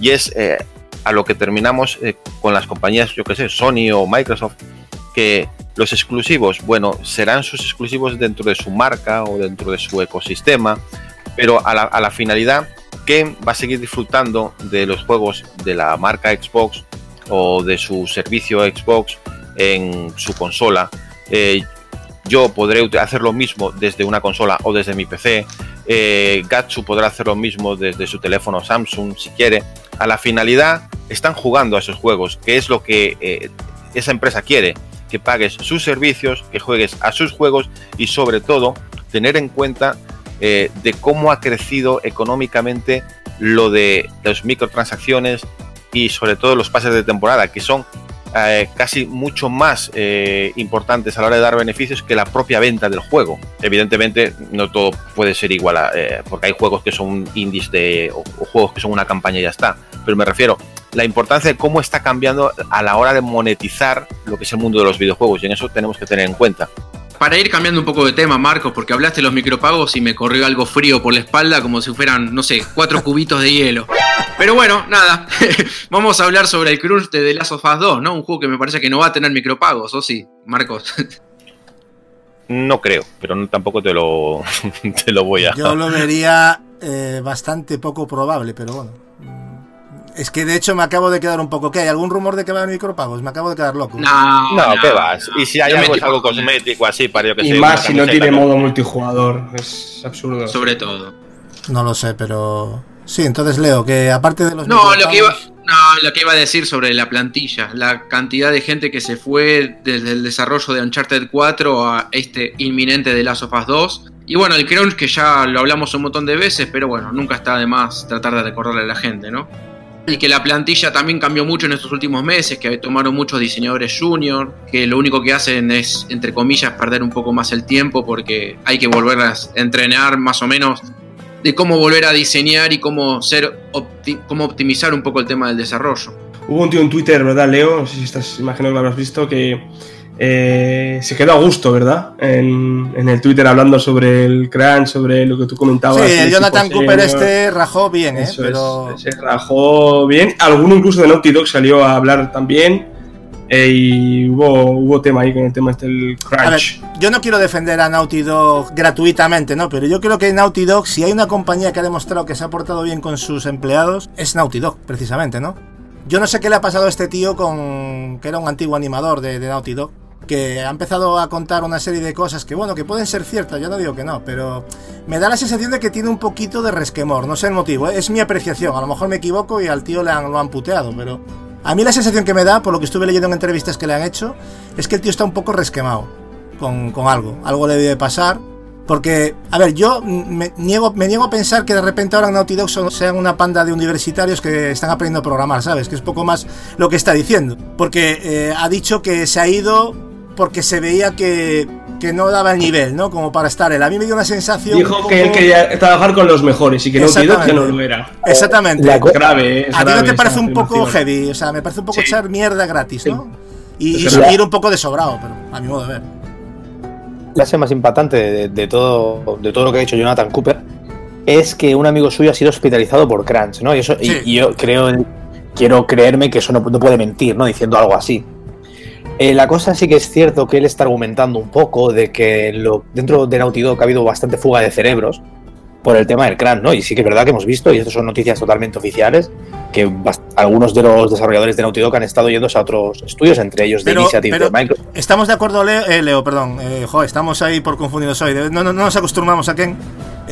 Y es eh, a lo que terminamos eh, con las compañías, yo que sé, Sony o Microsoft, que los exclusivos, bueno, serán sus exclusivos dentro de su marca o dentro de su ecosistema, pero a la, finalidad, que va a seguir disfrutando de los juegos de la marca Xbox o de su servicio Xbox en su consola. Eh, yo podré hacer lo mismo desde una consola o desde mi PC. Eh, Gatsu podrá hacer lo mismo desde su teléfono Samsung si quiere. A la finalidad están jugando a esos juegos, que es lo que eh, esa empresa quiere que pagues sus servicios, que juegues a sus juegos y sobre todo tener en cuenta eh, de cómo ha crecido económicamente lo de las microtransacciones y sobre todo los pases de temporada, que son eh, casi mucho más eh, importantes a la hora de dar beneficios que la propia venta del juego. Evidentemente, no todo puede ser igual, porque hay juegos que son indies de, o, juegos que son una campaña y ya está. Pero me refiero la importancia de cómo está cambiando a la hora de monetizar lo que es el mundo de los videojuegos y en eso tenemos que tener en cuenta. Para ir cambiando un poco de tema, Marcos, porque hablaste de los micropagos y me corrió algo frío por la espalda como si fueran, no sé, cuatro cubitos de hielo. Pero bueno, nada, vamos a hablar sobre el crunch de The Last of Us 2, ¿no? Un juego que me parece que no va a tener micropagos, ¿o sí, Marcos? No creo, pero tampoco te lo, te lo voy a... Yo lo vería eh, bastante poco probable, pero bueno. Es que de hecho me acabo de quedar un poco. ¿Qué hay? ¿Algún rumor de que va a haber micropagos? Me acabo de quedar loco. No, no, ¿qué vas? Y si hay algo, es algo cosmético así, para yo que Y más si no tiene modo multijugador. Es absurdo. Sobre todo. No lo sé, pero. Sí, entonces leo que aparte de los. No, lo que iba. No, lo que iba a decir sobre la plantilla, la cantidad de gente que se fue desde el desarrollo de Uncharted 4 a este inminente de Last of Us 2. Y bueno, el crunch que ya lo hablamos un montón de veces, pero bueno, nunca está de más tratar de recordarle a la gente, ¿no? Y que la plantilla también cambió mucho en estos últimos meses, que tomaron muchos diseñadores junior, que lo único que hacen es, entre comillas, perder un poco más el tiempo porque hay que volver a entrenar más o menos de cómo volver a diseñar y cómo, ser cómo optimizar un poco el tema del desarrollo. Hubo un tío en Twitter, ¿verdad, Leo? No sé si estás, imagino que lo habrás visto, que eh, se quedó a gusto, ¿verdad? En, en, el Twitter hablando sobre el crunch, sobre lo que tú comentabas. Sí, el Jonathan Cooper este rajó bien, ¿eh? Pero... se rajó bien. Alguno incluso de Naughty Dog salió a hablar también. Eh, y hubo, hubo tema ahí con el tema este del crunch. A ver, yo no quiero defender a Naughty Dog gratuitamente, ¿no? Pero yo creo que Naughty Dog, si hay una compañía que ha demostrado que se ha portado bien con sus empleados, es Naughty Dog, precisamente, ¿no? Yo no sé qué le ha pasado a este tío con. que era un antiguo animador de, de Naughty Dog que ha empezado a contar una serie de cosas que, bueno, que pueden ser ciertas, yo no digo que no, pero me da la sensación de que tiene un poquito de resquemor, no sé el motivo, ¿eh? es mi apreciación, a lo mejor me equivoco y al tío le han, lo han puteado, pero a mí la sensación que me da, por lo que estuve leyendo en entrevistas que le han hecho, es que el tío está un poco resquemado con, con algo, algo le debe pasar. Porque, a ver, yo me niego, me niego a pensar que de repente ahora en Naughty Dog sean una panda de universitarios que están aprendiendo a programar, ¿sabes? Que es poco más lo que está diciendo. Porque eh, ha dicho que se ha ido porque se veía que, que, no daba el nivel, ¿no? Como para estar él. A mí me dio una sensación. Dijo que él quería trabajar con los mejores y que no quiero que no lo era. Exactamente. La grave, es A ti no te parece un poco heavy, o sea, me parece un poco Sí. echar mierda gratis, ¿no? Y, y ir un poco de sobrado, pero a mi modo de ver. Clase más impactante de, de todo, de todo lo que ha dicho Jonathan Cooper es que un amigo suyo ha sido hospitalizado por crunch, ¿no? Y, eso, y- yo creo, quiero creerme que eso no, no puede mentir, ¿no? Diciendo algo así. Eh, la cosa sí que es cierto que él está argumentando un poco de que lo, dentro de Naughty Dog ha habido bastante fuga de cerebros por el tema del crunch, ¿no? Y sí que es verdad que hemos visto, y estas son noticias totalmente oficiales, que algunos de los desarrolladores de Naughty Dog han estado yéndose a otros estudios, entre ellos de Pero- Initiative pero- de Microsoft. Estamos de acuerdo, Leo, eh, Leo perdón. Eh, joder, estamos ahí por confundidos hoy. No, no, no nos acostumbramos a Ken.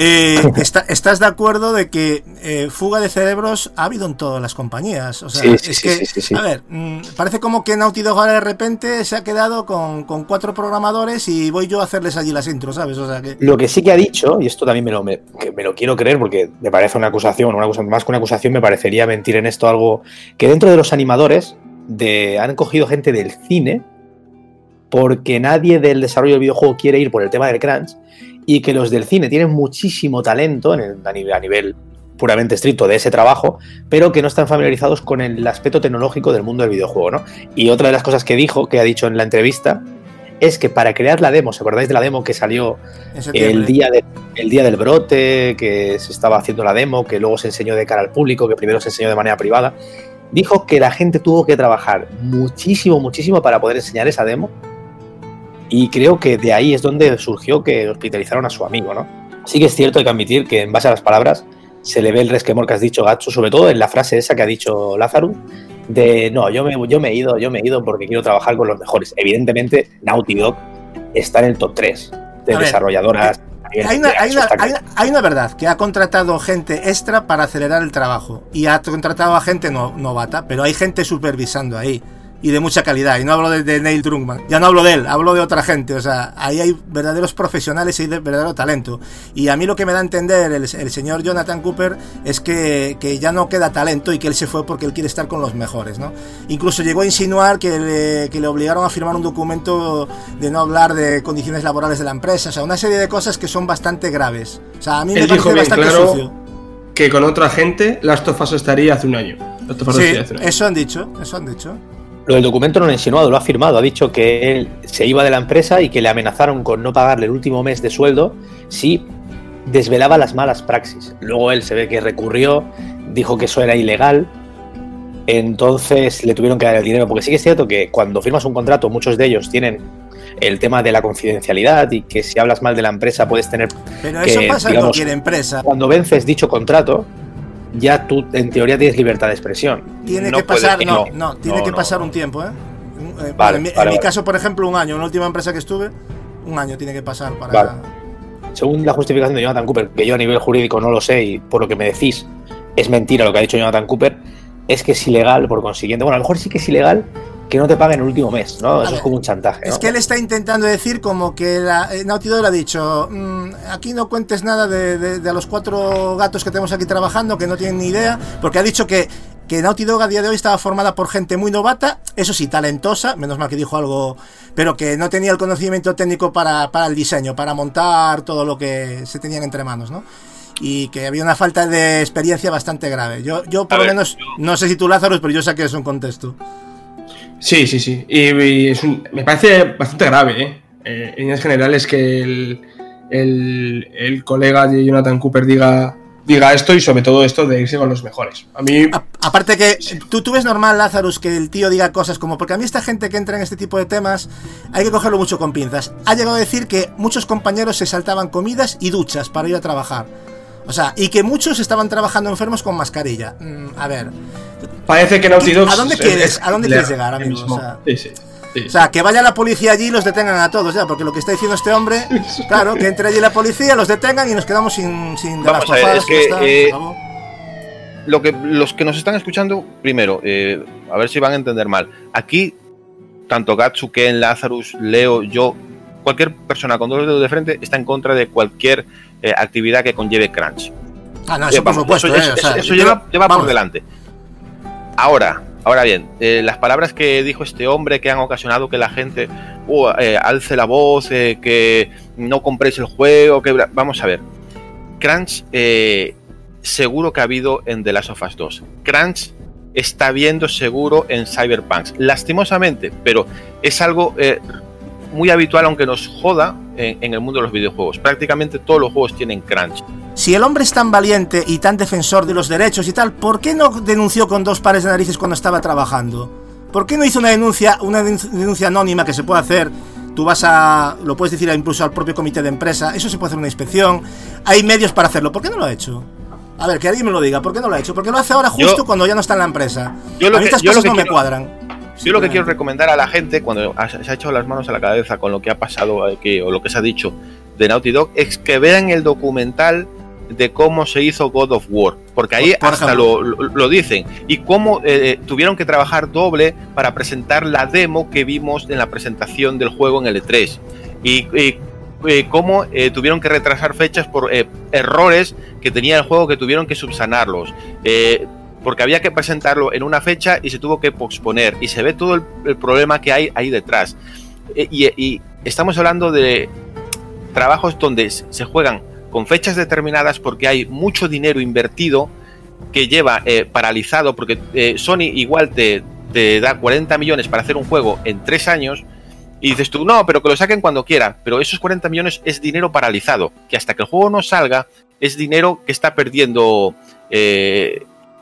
Eh, está- ¿Estás de acuerdo de que eh, fuga de cerebros ha habido en todas las compañías? O sea, Sí, sí, es sí, que, a ver, mm, parece como que Naughty Dog ahora de repente se ha quedado con, con cuatro programadores y voy yo a hacerles allí las intros, ¿sabes? O sea que. Lo que sí que ha dicho, y esto también me lo, me, que me lo quiero creer porque me parece una acusación, una acusación, más que una acusación, me parecería mentir en esto algo que dentro de los animadores de, han cogido gente del cine porque nadie del desarrollo del videojuego quiere ir por el tema del crunch y que los del cine tienen muchísimo talento en el- a, nivel, a nivel puramente estricto de ese trabajo, pero que no están familiarizados con el aspecto tecnológico del mundo del videojuego, ¿no? Y otra de las cosas que dijo, que ha dicho en la entrevista, es que para crear la demo, ¿os acordáis de la demo que salió el día, de- el día del brote, que se estaba haciendo la demo, que luego se enseñó de cara al público, que primero se enseñó de manera privada, dijo que la gente tuvo que trabajar muchísimo, muchísimo para poder enseñar esa demo. Y creo que de ahí es donde surgió que hospitalizaron a su amigo, ¿no? Sí que es cierto, hay que admitir que en base a las palabras se le ve el resquemor que has dicho, Gacho, sobre todo en la frase esa que ha dicho Lázaro, de no, yo me, yo me he ido, yo me he ido porque quiero trabajar con los mejores. Evidentemente, Naughty Dog está en el top 3 de A ver, desarrolladoras. nivel Hay una, hay, una, hay, una- hay una verdad, que ha contratado gente extra para acelerar el trabajo y ha contratado a gente no, novata, pero hay gente supervisando ahí y de mucha calidad. Y no hablo de, de Neil Druckmann, ya no hablo de él, hablo de otra gente. O sea, ahí hay verdaderos profesionales y de verdadero talento. Y a mí lo que me da a entender el, el señor Jonathan Cooper es que, que ya no queda talento y que él se fue porque él quiere estar con los mejores, ¿no? Incluso llegó a insinuar que le, que le obligaron a firmar un documento de no hablar de condiciones laborales de la empresa, o sea, una serie de cosas que son bastante graves. O sea, a mí me Él parece bastante claro sucio. que con otra gente Last of Us estaría hace un año. Last of Us Sí, estaría hace un año. eso han dicho, eso han dicho. Lo del documento no lo ha insinuado, lo ha firmado. Ha dicho que él se iba de la empresa y que le amenazaron con no pagarle el último mes de sueldo si desvelaba las malas praxis. Luego él se ve que recurrió, dijo que eso era ilegal. Entonces le tuvieron que dar el dinero. Porque sí que es cierto que cuando firmas un contrato, muchos de ellos tienen el tema de la confidencialidad y que si hablas mal de la empresa puedes tener. Pero que, eso pasa en digamos, cualquier empresa. Cuando vences dicho contrato, ya tú en teoría tienes libertad de expresión. Tiene No que pasar, no, no, no, tiene que pasar un tiempo, ¿eh? Eh, Vale, en mi, vale, caso, por ejemplo, un año. En la última empresa que estuve, un año tiene que pasar para. Según la justificación de Jonathan Cooper, que yo a nivel jurídico no lo sé y por lo que me decís es mentira lo que ha dicho Jonathan Cooper, es que es ilegal, por consiguiente. Bueno, a lo mejor sí que es ilegal que no te paguen el último mes, ¿no? Eso ver, es como un chantaje. Es que él está intentando decir como que la, eh, Naughty Dog le ha dicho, "Mm, aquí no cuentes nada de, de- de los cuatro gatos que tenemos aquí trabajando, que no tienen ni idea, porque ha dicho que, que Naughty Dog a día de hoy estaba formada por gente muy novata, eso sí, talentosa, menos mal que dijo algo, pero que no tenía el conocimiento técnico para, para el diseño, para montar todo lo que se tenían entre manos, ¿no? y que había una falta de experiencia bastante grave. Yo, yo por lo menos, no sé si tú Lázaro, pero yo saqué eso en contexto. Sí, sí, sí. Y, y es un- me parece bastante grave, ¿eh? Eh, en líneas generales que el, el- el colega de Jonathan Cooper diga, diga esto y sobre todo esto de irse con los mejores. A mí... Aparte que tú, tú ves normal, Lazarus, que el tío diga cosas como, porque a mí esta gente que entra en este tipo de temas hay que cogerlo mucho con pinzas. Ha llegado a decir que muchos compañeros se saltaban comidas y duchas para ir a trabajar. O sea, y que muchos estaban trabajando enfermos con mascarilla. Mm, a ver. Parece que Naughty Dog ¿A dónde es- quieres, es- ¿a dónde quieres llegar, le amigo? mismo. O sea, Sí, sí, sí. o sea, que vaya la policía allí y los detengan a todos, ya, porque lo que está diciendo este hombre, claro, que entre allí la policía, los detengan y nos quedamos sin, sin de las a ver, tofadas, es que está, eh, lo que los que nos están escuchando, primero, eh, a ver si van a entender mal. Aquí, tanto Gatsu, Ken, Lazarus, Leo, yo, cualquier persona con dos dedos de frente está en contra de cualquier eh, actividad que conlleve crunch. Ah, no, Eh, eso por vamos, supuesto, eso, eh, eso- o sea, eso yo- lleva, lleva por delante. Ahora, ahora bien, eh, las palabras que dijo este hombre que han ocasionado que la gente uh, eh, alce la voz, eh, que no compréis el juego, que vamos a ver. Crunch eh, seguro que ha habido en The Last of Us 2. Crunch está habiendo seguro en Cyberpunk. Lastimosamente, pero es algo eh, muy habitual, aunque nos joda en, en el mundo de los videojuegos. Prácticamente todos los juegos tienen crunch. Si el hombre es tan valiente y tan defensor de los derechos y tal, ¿por qué no denunció con dos pares de narices cuando estaba trabajando? ¿Por qué no hizo una denuncia, una denun- denuncia anónima que se puede hacer? Tú vas a, lo puedes decir incluso al propio comité de empresa, eso se puede hacer una inspección, hay medios para hacerlo. ¿Por qué no lo ha hecho? A ver, que alguien me lo diga, ¿por qué no lo ha hecho? Porque lo hace ahora justo Yo- cuando ya no está en la empresa. Yo lo a mí que- estas yo lo cosas que no me cuadran. Yo lo que quiero recomendar a la gente cuando se ha echado las manos a la cabeza con lo que ha pasado aquí o lo que se ha dicho de Naughty Dog es que vean el documental de cómo se hizo God of War, porque ahí Por- hasta lo, lo- lo dicen, y cómo eh, tuvieron que trabajar doble para presentar la demo que vimos en la presentación del juego en el E3, y, y, eh, cómo eh, tuvieron que retrasar fechas por eh, errores que tenía el juego que tuvieron que subsanarlos. Porque había que presentarlo en una fecha y se tuvo que posponer y se ve todo el, problema que hay ahí detrás. Eh, Y, y estamos hablando de trabajos donde se juegan con fechas determinadas porque hay mucho dinero invertido que lleva eh, paralizado, porque eh, Sony igual te, te da 40 millones para hacer un juego en tres años y dices tú, no, pero que lo saquen cuando quieran, pero esos 40 millones es dinero paralizado, que hasta que el juego no salga es dinero que está perdiendo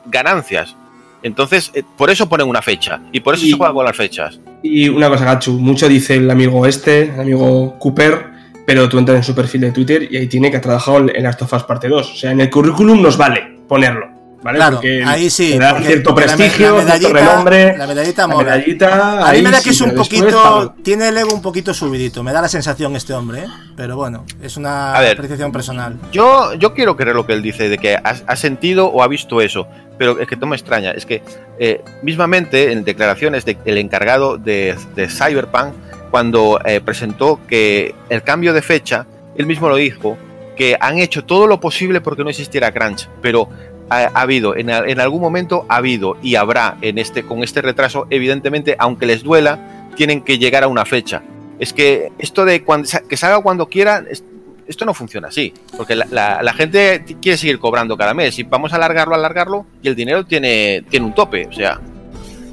ganancias. Entonces, eh, por eso ponen una fecha y por eso Y- se juega con las fechas. Y una cosa, Gachu, mucho dice el amigo este, el amigo Cooper, pero tú entras en su perfil de Twitter y ahí tiene que ha trabajado en Last of Us Parte 2. O sea, en el currículum nos vale ponerlo, ¿vale? Claro, Porque ahí sí. da porque cierto prestigio, la cierto medallita- renombre. La medallita la mola. medallita, A mí ahí me da sí, que es un después, poquito. Tiene el ego un poquito subidito. Me da la sensación este hombre, ¿eh? Pero bueno, es una A ver. apreciación personal. Yo, yo quiero creer lo que él dice, de que ha, ha sentido o ha visto eso, pero es que no me extraña, es que eh, mismamente en declaraciones del encargado de, de Cyberpunk, cuando eh, presentó que el cambio de fecha, él mismo lo dijo, que han hecho todo lo posible porque no existiera crunch, pero ha, ha habido, en, algún momento ha habido y habrá en este, con este retraso, evidentemente, aunque les duela, tienen que llegar a una fecha. Es que esto de cuando, que salga cuando quiera, es- esto no funciona así, porque la, gente quiere seguir cobrando cada mes y vamos a alargarlo, alargarlo y el dinero tiene, tiene un tope, o sea,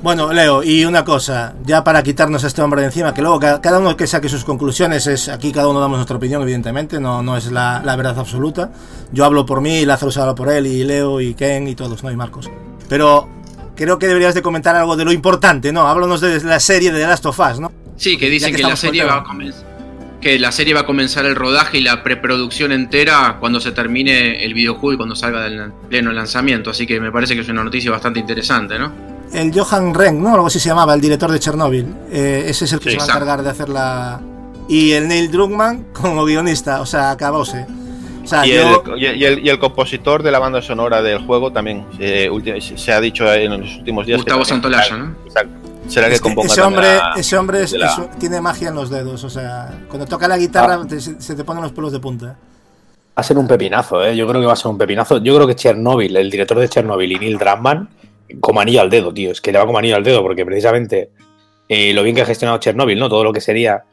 Bueno, Leo, y una cosa, ya para quitarnos a este hombre de encima, que luego ca- cada uno que saque sus conclusiones, es aquí cada uno damos nuestra opinión, evidentemente, no, no es la, la verdad absoluta. Yo hablo por mí, Lázaro se habla por él, y Leo, y Ken, y todos, ¿no? Y Marcos. Pero creo que deberías de comentar algo de lo importante, ¿no? Háblanos de la serie de The Last of Us, ¿no? Sí, que dicen Ya que, la serie va a comenzar. Que la serie va a comenzar el rodaje y la preproducción entera cuando se termine el videojuego y cuando salga del pleno lanzamiento. Así que me parece que es una noticia bastante interesante, ¿no? El Johan Renck, ¿no? Algo así se llamaba, el director de Chernobyl. Eh, ese es el que Sí, se va a encargar de hacer la... Y el Neil Druckmann como guionista, o sea, acabóse. O sea, y, yo... el, y, el, y el compositor de la banda sonora del juego también eh, se ha dicho en los últimos días. Gustavo Santolaya, ¿no? Exacto. Será que Es que ese hombre, la- ese hombre es- la- es- tiene magia en los dedos, o sea, cuando toca la guitarra Ah. te- se, se te ponen los pelos de punta. Va a ser un pepinazo, ¿eh? Yo creo que va a ser un pepinazo. Yo creo que Chernobyl, el director de Chernobyl y Neil Druckmann, como anillo al dedo, tío. Es que le va como anillo al dedo, porque precisamente eh, lo bien que ha gestionado Chernobyl, ¿no? Todo lo que sería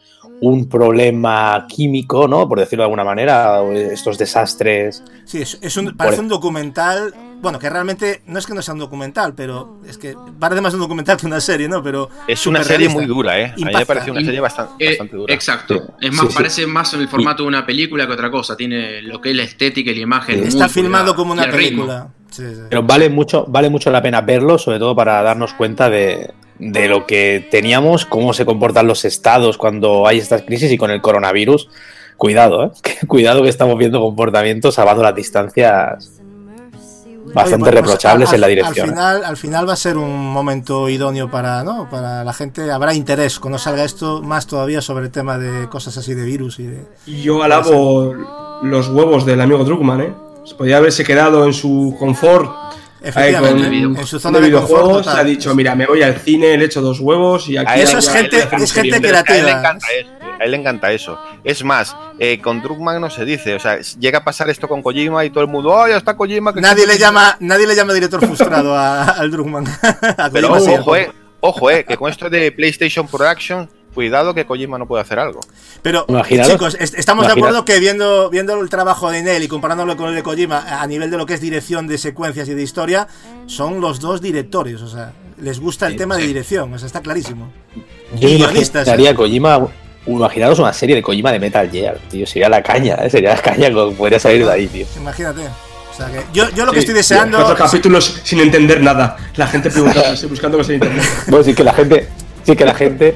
un problema químico, ¿no? Por decirlo de alguna manera, estos desastres. Sí, es, es un, parece un documental. Bueno, que realmente no es que no sea un documental, pero es que parece más un documental que una serie, ¿no? Pero es una serie muy dura, ¿eh? A mí me parece una serie bastante, Eh, bastante dura. Exacto. Es más, parece más en el formato de una película que otra cosa. Tiene lo que es la estética y la imagen. muy Está filmado como una el ritmo. Película. Sí, sí. Pero vale mucho, vale mucho la pena verlo, sobre todo para darnos cuenta de, de lo que teníamos, cómo se comportan los estados cuando hay estas crisis y con el coronavirus. Cuidado, ¿eh? Cuidado que estamos viendo comportamientos salvando las distancias bastante Oye, pues, reprochables al- en la dirección. ¿eh? Al final, al final va a ser un momento idóneo para, ¿no? para la gente. Habrá interés cuando salga esto, más todavía sobre el tema de cosas así de virus y de. Yo alabo los huevos del amigo Druckmann, ¿eh? Se podía haberse quedado en su confort. Ahí con Efectivamente, en su zona de de confort videojuegos, ha dicho, mira, me voy al cine, le echo dos huevos y aquí... A Eso es ya- gente- es gente la- A él le creativa. encanta eso. A él le encanta eso. Es más, eh, con Druckmann no se dice. O sea, llega a pasar esto con Kojima y todo el mundo, ¡oh, ya está Kojima! que Nadie le llama, nadie le llama director frustrado a- al Druckmann. A Pero ojo, eh, ojo, eh, que con esto de PlayStation Production, cuidado que Kojima no puede hacer algo. Pero, Imaginaros- chicos, est- estamos de acuerdo que viendo, viendo el trabajo de Nell y comparándolo con el de Kojima a nivel de lo que es dirección de secuencias y de historia, son los dos directores. O sea, les gusta el tema de dirección. O sea, está clarísimo. Yo y me guionistas, imaginaría ¿eh? Kojima, imaginaros una serie de Kojima de Metal Gear, tío, sería la caña, ¿eh? sería la caña que podría salir de ahí, tío. Imagínate. O sea, que yo, yo lo que Sí, estoy deseando. Cuatro capítulos sin entender nada. La gente preguntándose, buscando cosas en internet. Bueno, sí que la gente, sí que la gente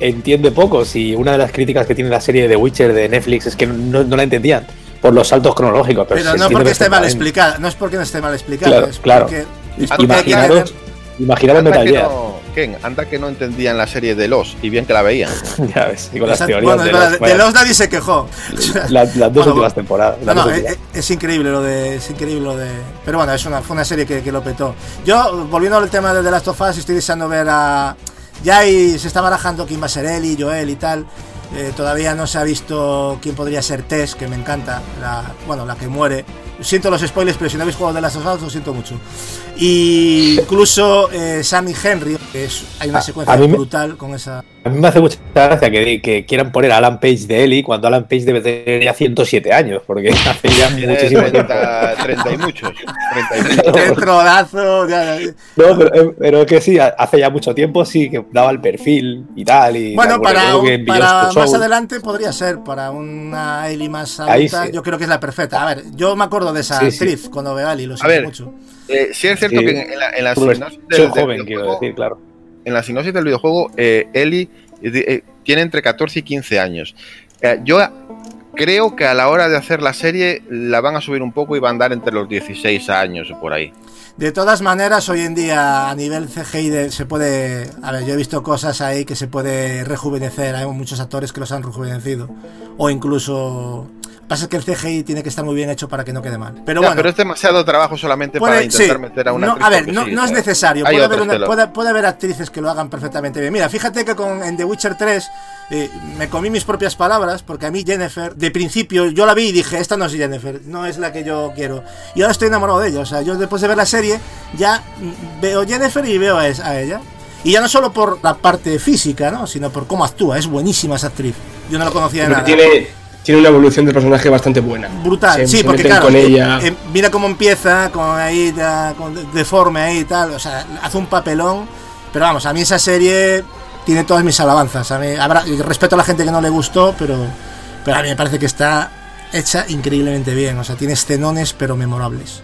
entiende poco. Si una de las críticas que tiene la serie de Witcher de Netflix es que no, no la entendían por los saltos cronológicos, pero, Pero no porque esté mal explicada. No es porque no esté mal explicada. Claro, es claro. porque, es porque hay que Imaginaros, imaginaros Anda que, no, Ken, anda que no entendían la serie de Los y bien que la veían. ya ves, y con las teorías Bueno, de, los, de, de los nadie se quejó. la- las dos Bueno, últimas temporadas. No, no, es, últimas. es increíble lo de. Es increíble lo de. Pero bueno, es una, fue una serie que, que lo petó. Yo, volviendo al tema de The Last of Us, estoy deseando ver a. Ya ahí se está barajando quién va a ser Ellie, Joel y tal. Eh, todavía no se ha visto quién podría ser Tess, que me encanta. La, bueno, la que muere. Siento los spoilers, pero si no habéis jugado Last of Us, lo siento mucho. Y incluso eh, Sammy Henry, que es, hay una A- secuencia a me- brutal con esa. A mí me hace mucha gracia que, que quieran poner a Alan Page de Ellie cuando Alan Page debe tener ya 107 años, porque hace ya muchísimo tiempo. 30, 30 y muchos. 30 y muchos. Qué trodazo, ya- ya. No, pero, eh, pero que sí, hace ya mucho tiempo sí que daba el perfil y tal. Y Bueno, para, envió para más adelante podría ser, para una Ellie más adulta, sí. yo creo que es la perfecta. A ver, yo me acuerdo de esa Sí, sí. actriz cuando veo a Ellie, lo A siento ver, mucho. eh, sí es cierto Sí. que en la, en la Tú ves- sinopsis soy del- del joven, quiero videojuego- decir, claro. en la sinopsis del videojuego, eh, Ellie eh, eh, tiene entre 14 y 15 años. Eh, yo creo que a la hora de hacer la serie la van a subir un poco y va a andar entre los 16 años o por ahí. De todas maneras, hoy en día a nivel CGI de- se puede... A ver, yo he visto cosas ahí que se puede rejuvenecer, hay muchos actores que los han rejuvenecido. O incluso... Pasa que el CGI tiene que estar muy bien hecho para que no quede mal. Pero Ya, bueno, pero es demasiado trabajo solamente para Puede- intentar sí. meter a una No, actriz a ver, no, sí, no es ¿sabes? necesario. Puede haber, una- puede- puede haber actrices que lo hagan perfectamente bien. Mira, fíjate que con, en The Witcher 3 eh, me comí mis propias palabras porque a mí Jennifer, de principio, yo la vi y dije, esta no es Jennifer, no es la que yo quiero. Y ahora estoy enamorado de ella. O sea, yo después de ver la serie ya mm, veo Jennifer y veo a, a ella. Y ya no solo por la parte física, ¿no? Sino por cómo actúa. Es buenísima esa actriz. Yo no la conocía de nada. tiene, tiene una evolución del personaje bastante buena. Brutal, Se- sí, se porque claro, con eh, ella. eh, mira cómo empieza, con ahí, ya, con de- deforme ahí y tal, o sea, hace un papelón, pero vamos, a mí esa serie tiene todas mis alabanzas, a mí, habrá, respeto a la gente que no le gustó, pero, pero a mí me parece que está hecha increíblemente bien, o sea, tiene escenones pero memorables.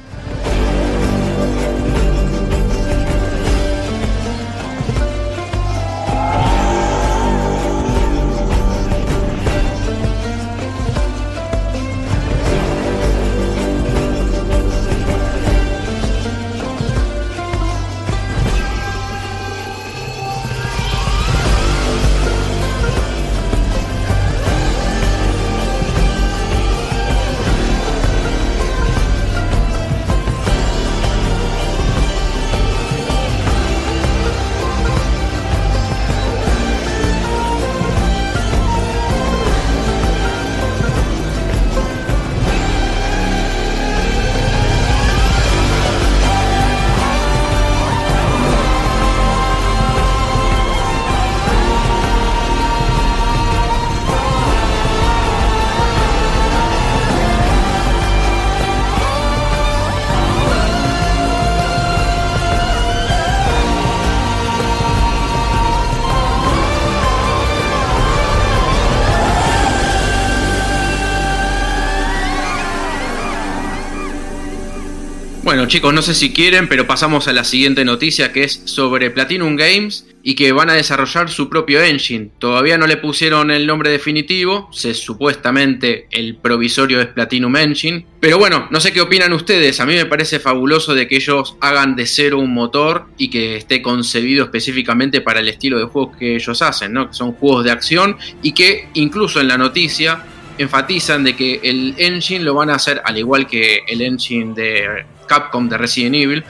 Chicos, no sé si quieren, pero pasamos a la siguiente noticia que es sobre Platinum Games y que van a desarrollar su propio engine. Todavía no le pusieron el nombre definitivo, se supuestamente el provisorio es Platinum Engine. Pero bueno, no sé qué opinan ustedes, a mí me parece fabuloso de que ellos hagan de cero un motor y que esté concebido específicamente para el estilo de juegos que ellos hacen, ¿no? Que son juegos de acción y que incluso en la noticia enfatizan de que el engine lo van a hacer al igual que el engine de Capcom de Resident Evil,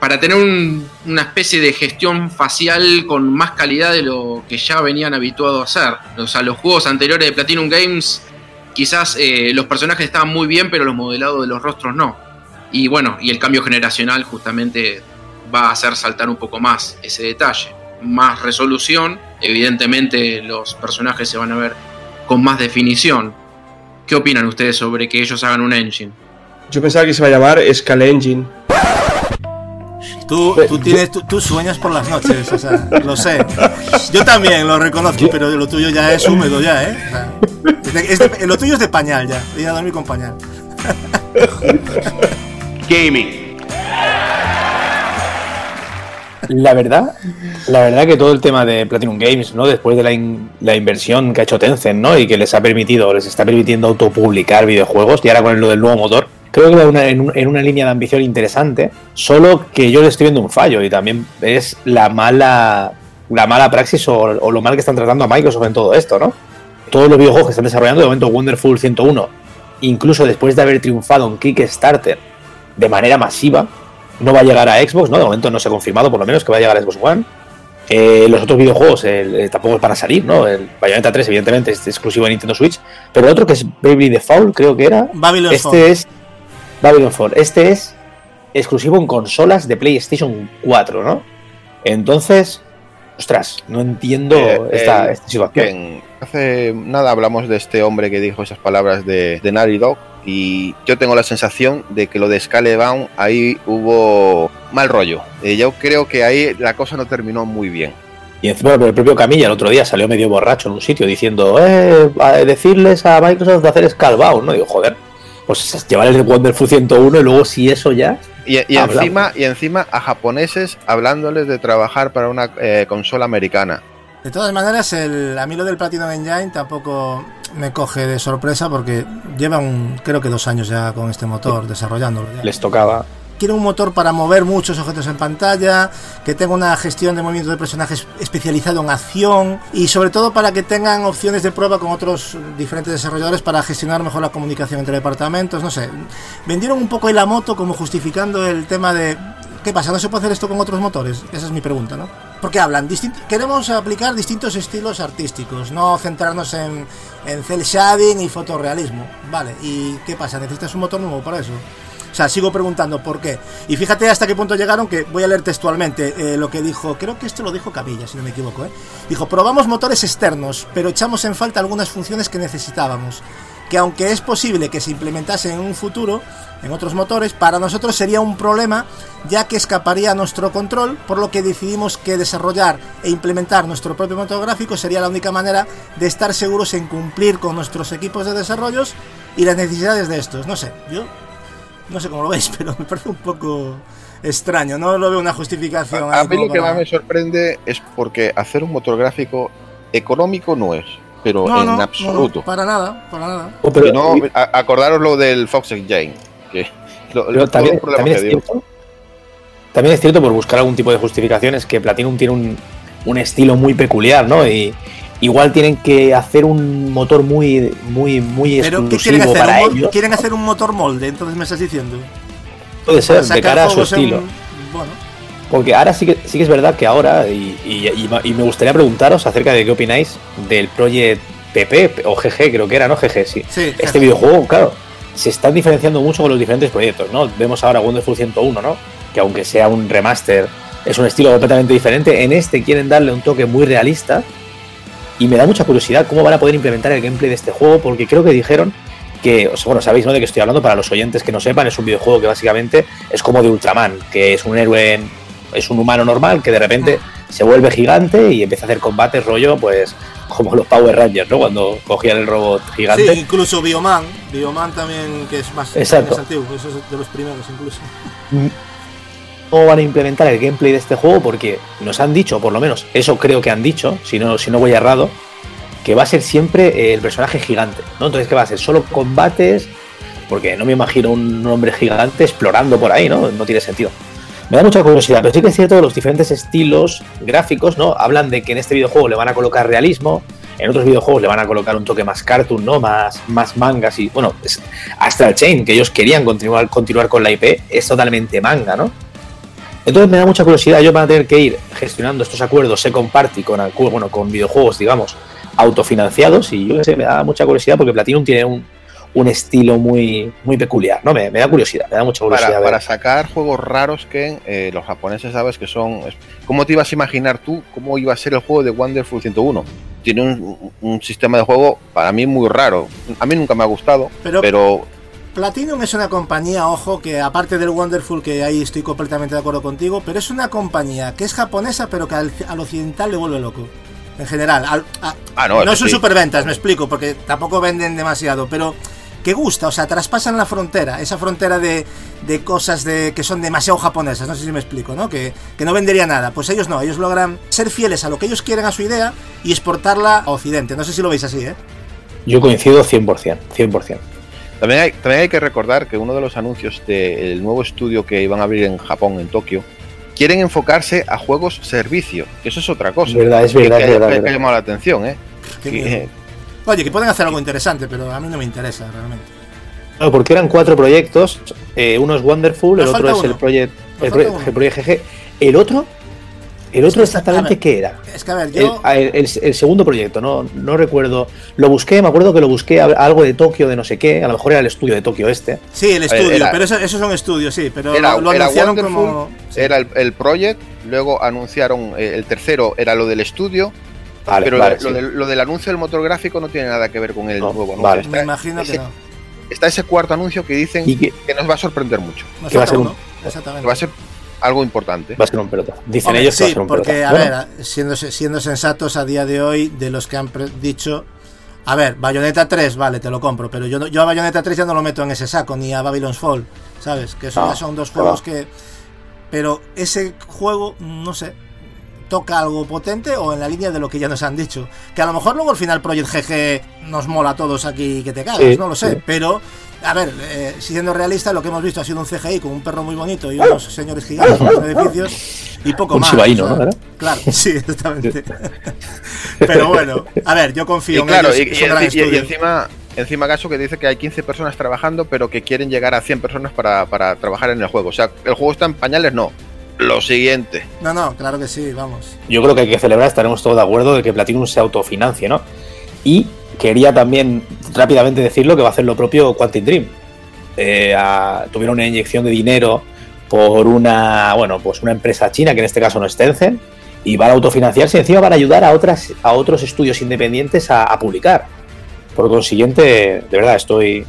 para tener una especie de gestión facial con más calidad de lo que ya venían habituados a hacer. O sea, los juegos anteriores de Platinum Games, quizás eh, los personajes estaban muy bien, pero los modelados de los rostros no. Y bueno, y el cambio generacional justamente va a hacer saltar un poco más ese detalle. Más resolución, evidentemente los personajes se van a ver con más definición. ¿Qué opinan ustedes sobre que ellos hagan un engine? Yo pensaba que se va a llamar Scale Engine. Tú, tú, tienes, tú, sueñas por las noches, o sea, lo sé. Yo también lo reconozco, pero lo tuyo ya es húmedo ya, ¿eh? lo tuyo es de pañal ya, ir a dormir con pañal. Gaming. La verdad, la verdad que todo el tema de Platinum Games, ¿no? Después de la, la, inversión que ha hecho Tencent, ¿no? Y que les ha permitido, les está permitiendo autopublicar videojuegos, y ahora con lo del nuevo motor, creo que va en, una línea de ambición interesante, solo que yo le estoy viendo un fallo y también es la mala la mala praxis o, lo mal que están tratando a Microsoft en todo esto, ¿no? Todos los videojuegos que están desarrollando, de momento Wonderful 101, incluso después de haber triunfado en Kickstarter de manera masiva, no va a llegar a Xbox, ¿no? De momento no se ha confirmado, por lo menos, que va a llegar a Xbox One. Eh, los otros videojuegos eh, tampoco es para salir, ¿no? El Bayonetta 3, evidentemente, es exclusivo de Nintendo Switch. Pero el otro, que es Baby Default, creo que era. Babylon este es Babylon 4. Este es exclusivo en consolas de PlayStation 4, ¿no? Entonces, ostras, no entiendo Eh, esta, el- esta situación. Hace nada hablamos de este hombre que dijo esas palabras de, de Naughty Dog y yo tengo la sensación de que lo de Scalebound ahí hubo mal rollo. Eh, yo creo que ahí la cosa no terminó muy bien. Y encima el propio Camilla el otro día salió medio borracho en un sitio diciendo, eh, a decirles a Microsoft de hacer Scalebound, ¿no? Digo, joder, pues llevar el Wonderful 101 y luego si eso ya... Y, encima, y encima a japoneses hablándoles de trabajar para una eh, consola americana. De todas maneras, el, a mí lo del Platinum Engine tampoco me coge de sorpresa porque llevan, creo que dos años ya con este motor desarrollándolo. ya. Les tocaba. Quiero un motor para mover muchos objetos en pantalla, que tenga una gestión de movimiento de personajes especializado en acción y sobre todo para que tengan opciones de prueba con otros diferentes desarrolladores para gestionar mejor la comunicación entre departamentos, no sé. Vendieron un poco ahí la moto como justificando el tema de ¿qué pasa? ¿No se puede hacer esto con otros motores? Esa es mi pregunta, ¿no? Porque hablan, queremos aplicar distintos estilos artísticos, no centrarnos en, en cel shading y fotorrealismo. Vale, ¿y qué pasa? ¿Necesitas un motor nuevo para eso? O sea, sigo preguntando por qué. Y fíjate hasta qué punto llegaron, que voy a leer textualmente eh, lo que dijo, creo que esto lo dijo Camilla, si no me equivoco. ¿eh? Dijo, probamos motores externos, pero echamos en falta algunas funciones que necesitábamos. Que aunque es posible que se implementasen en un futuro, en otros motores, para nosotros sería un problema, ya que escaparía a nuestro control, por lo que decidimos que desarrollar e implementar nuestro propio motor gráfico sería la única manera de estar seguros en cumplir con nuestros equipos de desarrollos y las necesidades de estos. No sé, yo no sé cómo lo veis, pero me parece un poco extraño. No lo veo una justificación. A ahí mí lo que para- más me sorprende es porque hacer un motor gráfico económico no es, pero No, en no, absoluto. no, para nada, para nada. Oh, pero- no, a- acordaros lo del Fox Engine, que lo- Pero todo también, es cierto, también es cierto por buscar algún tipo de justificaciones que Platinum tiene un, un estilo muy peculiar, ¿no? Y igual tienen que hacer un motor muy, muy, muy Pero ¿qué quieren exclusivo hacer? para ¿Un mo- ellos. ¿Quieren hacer un motor molde? Entonces me estás diciendo. Puede ser, de cara a su estilo. Bueno, Porque ahora sí que, sí que es verdad que ahora, y, y- me gustaría preguntaros acerca de qué opináis del Project PP o GG, creo que era, ¿no? GG, sí. sí. Este videojuego, claro, se están diferenciando mucho con los diferentes proyectos, ¿no? Vemos ahora Wonderful 101, ¿no? Que aunque sea un remaster, es un estilo completamente diferente. En este quieren darle un toque muy realista. Y me da mucha curiosidad cómo van a poder implementar el gameplay de este juego, porque creo que dijeron que, o sea, bueno, sabéis, ¿no? De que estoy hablando para los oyentes que no sepan, es un videojuego que básicamente es como de Ultraman, que es un héroe, es un humano normal que de repente se vuelve gigante y empieza a hacer combates rollo, pues como los Power Rangers, ¿no? Cuando cogían el robot gigante. Sí, incluso Bioman, Bioman también, que es más, Exacto. más antiguo, eso es de los primeros incluso. ¿Cómo van a implementar el gameplay de este juego? Porque nos han dicho, por lo menos, eso creo que han dicho, si no, si no voy errado, que va a ser siempre eh, el personaje gigante, ¿no? Entonces, ¿qué va a ser? Solo combates, porque no me imagino un hombre gigante explorando por ahí, ¿no? No tiene sentido. Me da mucha curiosidad, pero sí que es cierto que los diferentes estilos gráficos, ¿no? Hablan de que en este videojuego le van a colocar realismo, en otros videojuegos le van a colocar un toque más cartoon, ¿no? Más, más mangas y, bueno, es- Astral Chain, que ellos querían continuar, continuar con la IP, es totalmente manga, ¿no? Entonces me da mucha curiosidad, ellos van a tener que ir gestionando estos acuerdos second party con, bueno, con videojuegos, digamos, autofinanciados y yo qué sé, me da mucha curiosidad porque Platinum tiene un, un estilo muy, muy peculiar, ¿no? Me, me da curiosidad, me da mucha curiosidad. Para, sacar juegos raros que eh, los japoneses sabes que son... ¿Cómo te ibas a imaginar tú cómo iba a ser el juego de Wonderful 101? Tiene un, un sistema de juego para mí muy raro. A mí nunca me ha gustado, Pero- pero, Platinum es una compañía, ojo, que aparte del Wonderful, que ahí estoy completamente de acuerdo contigo, pero es una compañía que es japonesa, pero que al, al occidental le vuelve loco. En general, al- a- Ah, no, son sí. superventas, me explico, porque tampoco venden demasiado, pero que gusta, o sea, traspasan la frontera, esa frontera de, de cosas de, que son demasiado japonesas, no sé si me explico, ¿no? Que, que no vendería nada. Pues ellos no, ellos logran ser fieles a lo que ellos quieren, a su idea, y exportarla a Occidente. No sé si lo veis así, ¿eh? Yo coincido 100%, 100%. También hay, también hay que recordar que uno de los anuncios del nuevo estudio que iban a abrir en Japón, en Tokio, quieren enfocarse a juegos servicio, que eso es otra cosa. Es verdad, es verdad, que, es verdad, que- es que verdad. ha llamado la atención, ¿eh? Qué Que- miedo. Oye, que pueden hacer algo interesante, pero a mí no me interesa realmente. Claro, porque eran cuatro proyectos, eh, uno es Wonderful, Nos el otro es el. Project, el, falta Pro- uno. el Project GG. El otro, el otro exactamente qué era. Es que a ver, El, yo. el- el- el segundo proyecto, no, no recuerdo. Lo busqué, me acuerdo que lo busqué a- algo de Tokio, de no sé qué. A lo mejor era el estudio de Tokio este. Sí, el ver, estudio, era- pero eso, esos son estudios, sí, pero Era, lo, lo era anunciaron Wonderful, como. sí. era el, el Project, luego anunciaron eh, el tercero, era lo del estudio, Vale, pero vale, lo, sí. del, lo del anuncio del motor gráfico no tiene nada que ver con el No, nuevo anuncio. vale. Está, Me imagino que no. está ese cuarto anuncio que dicen Y que que nos va a sorprender mucho, que va a ser un- uno, Exactamente. que va a ser algo importante. va a ser un pelota. Dicen Hombre, ellos que va a sí, ser un porque, pelota. a Bueno, ver, siendo, siendo sensatos a día de hoy, de los que han pre- dicho. A ver, Bayonetta 3, vale, te lo compro, pero yo, no- yo a Bayonetta 3 ya no lo meto en ese saco, ni a Babylon's Fall, ¿sabes? Que eso No, ya son dos juegos que. Pero ese juego, no sé, toca algo potente o en la línea de lo que ya nos han dicho. Que a lo mejor luego al final Project GG nos mola a todos aquí que te cagas, Sí, no lo sé. sí. Pero, a ver, eh, siendo realista, lo que hemos visto ha sido un CGI con un perro muy bonito y unos señores gigantes en los edificios y poco Un más. shibaíno, o sea, ¿no? Claro, sí, exactamente. Pero bueno, a ver, yo confío Y en claro, ellos, y, es un y- gran y- encima, encima caso que dice que hay 15 personas trabajando, pero que quieren llegar a 100 personas para, para trabajar en el juego. O sea, el juego está en pañales, no. Lo siguiente. No, no, claro que sí, vamos. yo creo que hay que celebrar, estaremos todos de acuerdo de que Platinum se autofinancie, ¿no? Y quería también rápidamente decirlo que va a hacer lo propio Quantic Dream. Eh, a- tuvieron una inyección de dinero por una, bueno, pues una empresa china, que en este caso no es Tencent, y van a autofinanciarse y encima van a ayudar a, otras, a otros estudios independientes a, a publicar. Por consiguiente, de verdad, estoy...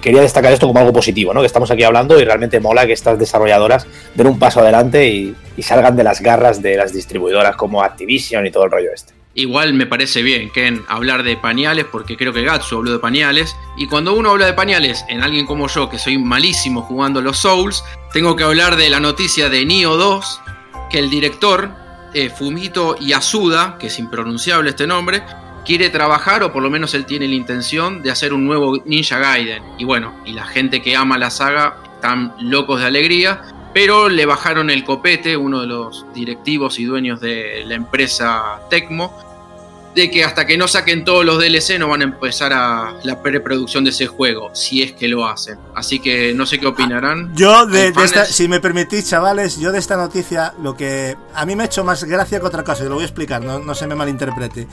quería destacar esto como algo positivo, ¿no? Que estamos aquí hablando y realmente mola que estas desarrolladoras den un paso adelante y, y salgan de las garras de las distribuidoras como Activision y todo el rollo este. Igual me parece bien, Ken, hablar de pañales, porque creo que Gatsu habló de pañales. Y cuando uno habla de pañales en alguien como yo, que soy malísimo jugando los Souls, tengo que hablar de la noticia de Nioh 2, que el director, eh, Fumito Yasuda, que es impronunciable este nombre, quiere trabajar, o por lo menos él tiene la intención, de hacer un nuevo Ninja Gaiden. Y bueno, y la gente que ama la saga están locos de alegría, pero le bajaron el copete, uno de los directivos y dueños de la empresa Tecmo, de que hasta que no saquen todos los DLC no van a empezar a la preproducción de ese juego, si es que lo hacen. Así que no sé qué opinarán. Yo, de, esta, si me permitís, chavales, yo de esta noticia, lo que a mí me ha hecho más gracia que otra cosa, y lo voy a explicar, no, no se me malinterprete.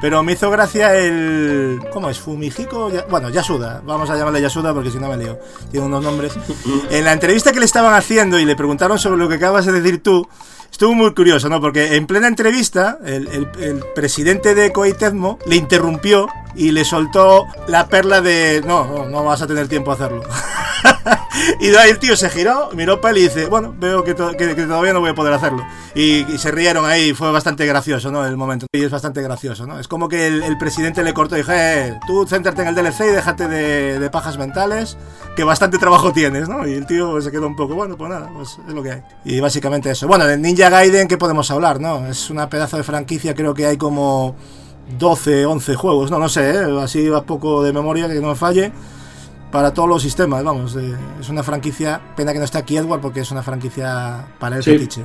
Pero me hizo gracia el. ¿Cómo es? ¿Fumihiko? Ya- Bueno, Yasuda, vamos a llamarle Yasuda porque si no me lío. Tiene unos nombres. En la entrevista que le estaban haciendo y le preguntaron sobre lo que acabas de decir tú, estuvo muy curioso, ¿no? Porque en plena entrevista, el, el- el presidente de Koei Tecmo le interrumpió y le soltó la perla de. No, no, no vas a tener tiempo a hacerlo. y de ahí el tío se giró, miró peli y dice, bueno, veo que, to- que- que todavía no voy a poder hacerlo. Y, y se rieron ahí, fue bastante gracioso, ¿no? El momento. Y es bastante gracioso, ¿no? Es como que el, el presidente le cortó y dije, eh, tú céntrate en el DLC y déjate de, de pajas mentales, que bastante trabajo tienes, ¿no? Y el tío se quedó un poco, bueno, pues nada, pues es lo que hay. Y básicamente eso. Bueno, de Ninja Gaiden, ¿qué podemos hablar, no? Es una pedazo de franquicia, creo que hay como 12, 11 juegos, no, no sé, ¿eh? así a poco de memoria que no me falle para todos los sistemas, vamos. eh, es una franquicia, pena que no esté aquí Edward porque es una franquicia para el Sí. fetiche.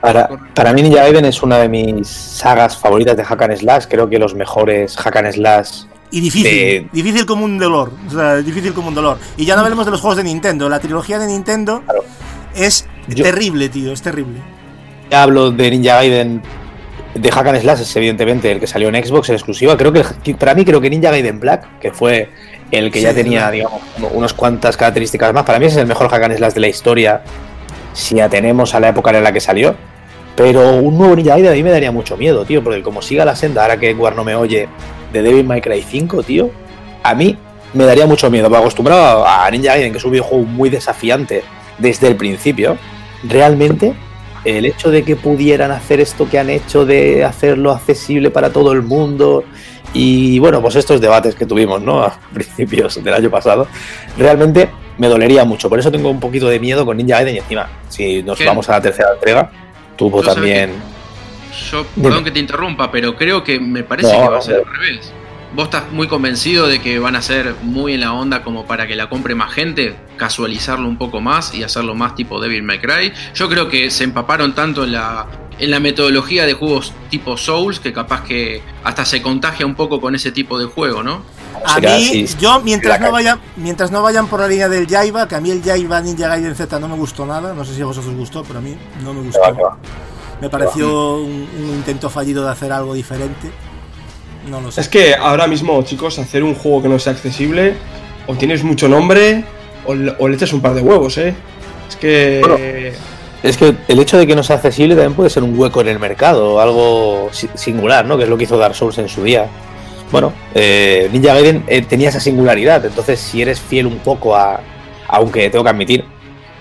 Para, para mí Ninja Gaiden es una de mis sagas favoritas de Hack and Slash. Creo que los mejores Hack and Slash Y difícil, de- difícil como un dolor, o sea, difícil como un dolor. Y ya no hablemos de los juegos de Nintendo, la trilogía de Nintendo es Yo- terrible, tío, es terrible. Ya hablo de Ninja Gaiden de Hack and Slash, es evidentemente el que salió en Xbox en exclusiva. Creo que para mí creo que Ninja Gaiden Black, que fue el que Sí, ya tenía, digamos, unas cuantas características más. Para mí ese es el mejor Hack and Slash de la historia, si atenemos a la época en la que salió. Pero un nuevo Ninja Gaiden a mí me daría mucho miedo, tío, porque como siga la senda, ahora que Edward no me oye, de Devil May Cry 5, tío, a mí me daría mucho miedo. Porque acostumbrado a Ninja Gaiden, que es un videojuego muy desafiante desde el principio, realmente el hecho de que pudieran hacer esto que han hecho de hacerlo accesible para todo el mundo y bueno, pues estos debates que tuvimos, ¿no? A principios del año pasado, realmente me dolería mucho. Por eso tengo un poquito de miedo con Ninja Gaiden y encima, si nos ¿Qué? vamos a la tercera entrega, tuvo también... Yo, perdón que te interrumpa, pero creo que me parece No, que va a ser al revés. ¿Vos estás muy convencido de que van a ser muy en la onda como para que la compre más gente? Casualizarlo un poco más y hacerlo más tipo Devil May Cry. Yo creo que se empaparon tanto en la, en la metodología de juegos tipo Souls que capaz que hasta se contagia un poco con ese tipo de juego, ¿no? A mí, yo mientras no vayan, mientras no vayan por la línea del Jaiba, que a mí el Jaiba Ninja Gaiden Z no me gustó nada, no sé si a vosotros os gustó, pero a mí no me gustó. Me pareció un, un intento fallido de hacer algo diferente. No lo sé. Es que ahora mismo, chicos, hacer un juego que no sea accesible, o tienes mucho nombre, o le, o le echas un par de huevos, ¿eh? Es que. Bueno. Es que el hecho de que no sea accesible también puede ser un hueco en el mercado, algo si- singular, ¿no? Que es lo que hizo Dark Souls en su día. Bueno, eh, Ninja Gaiden eh, tenía esa singularidad, entonces si eres fiel un poco a, aunque tengo que admitir,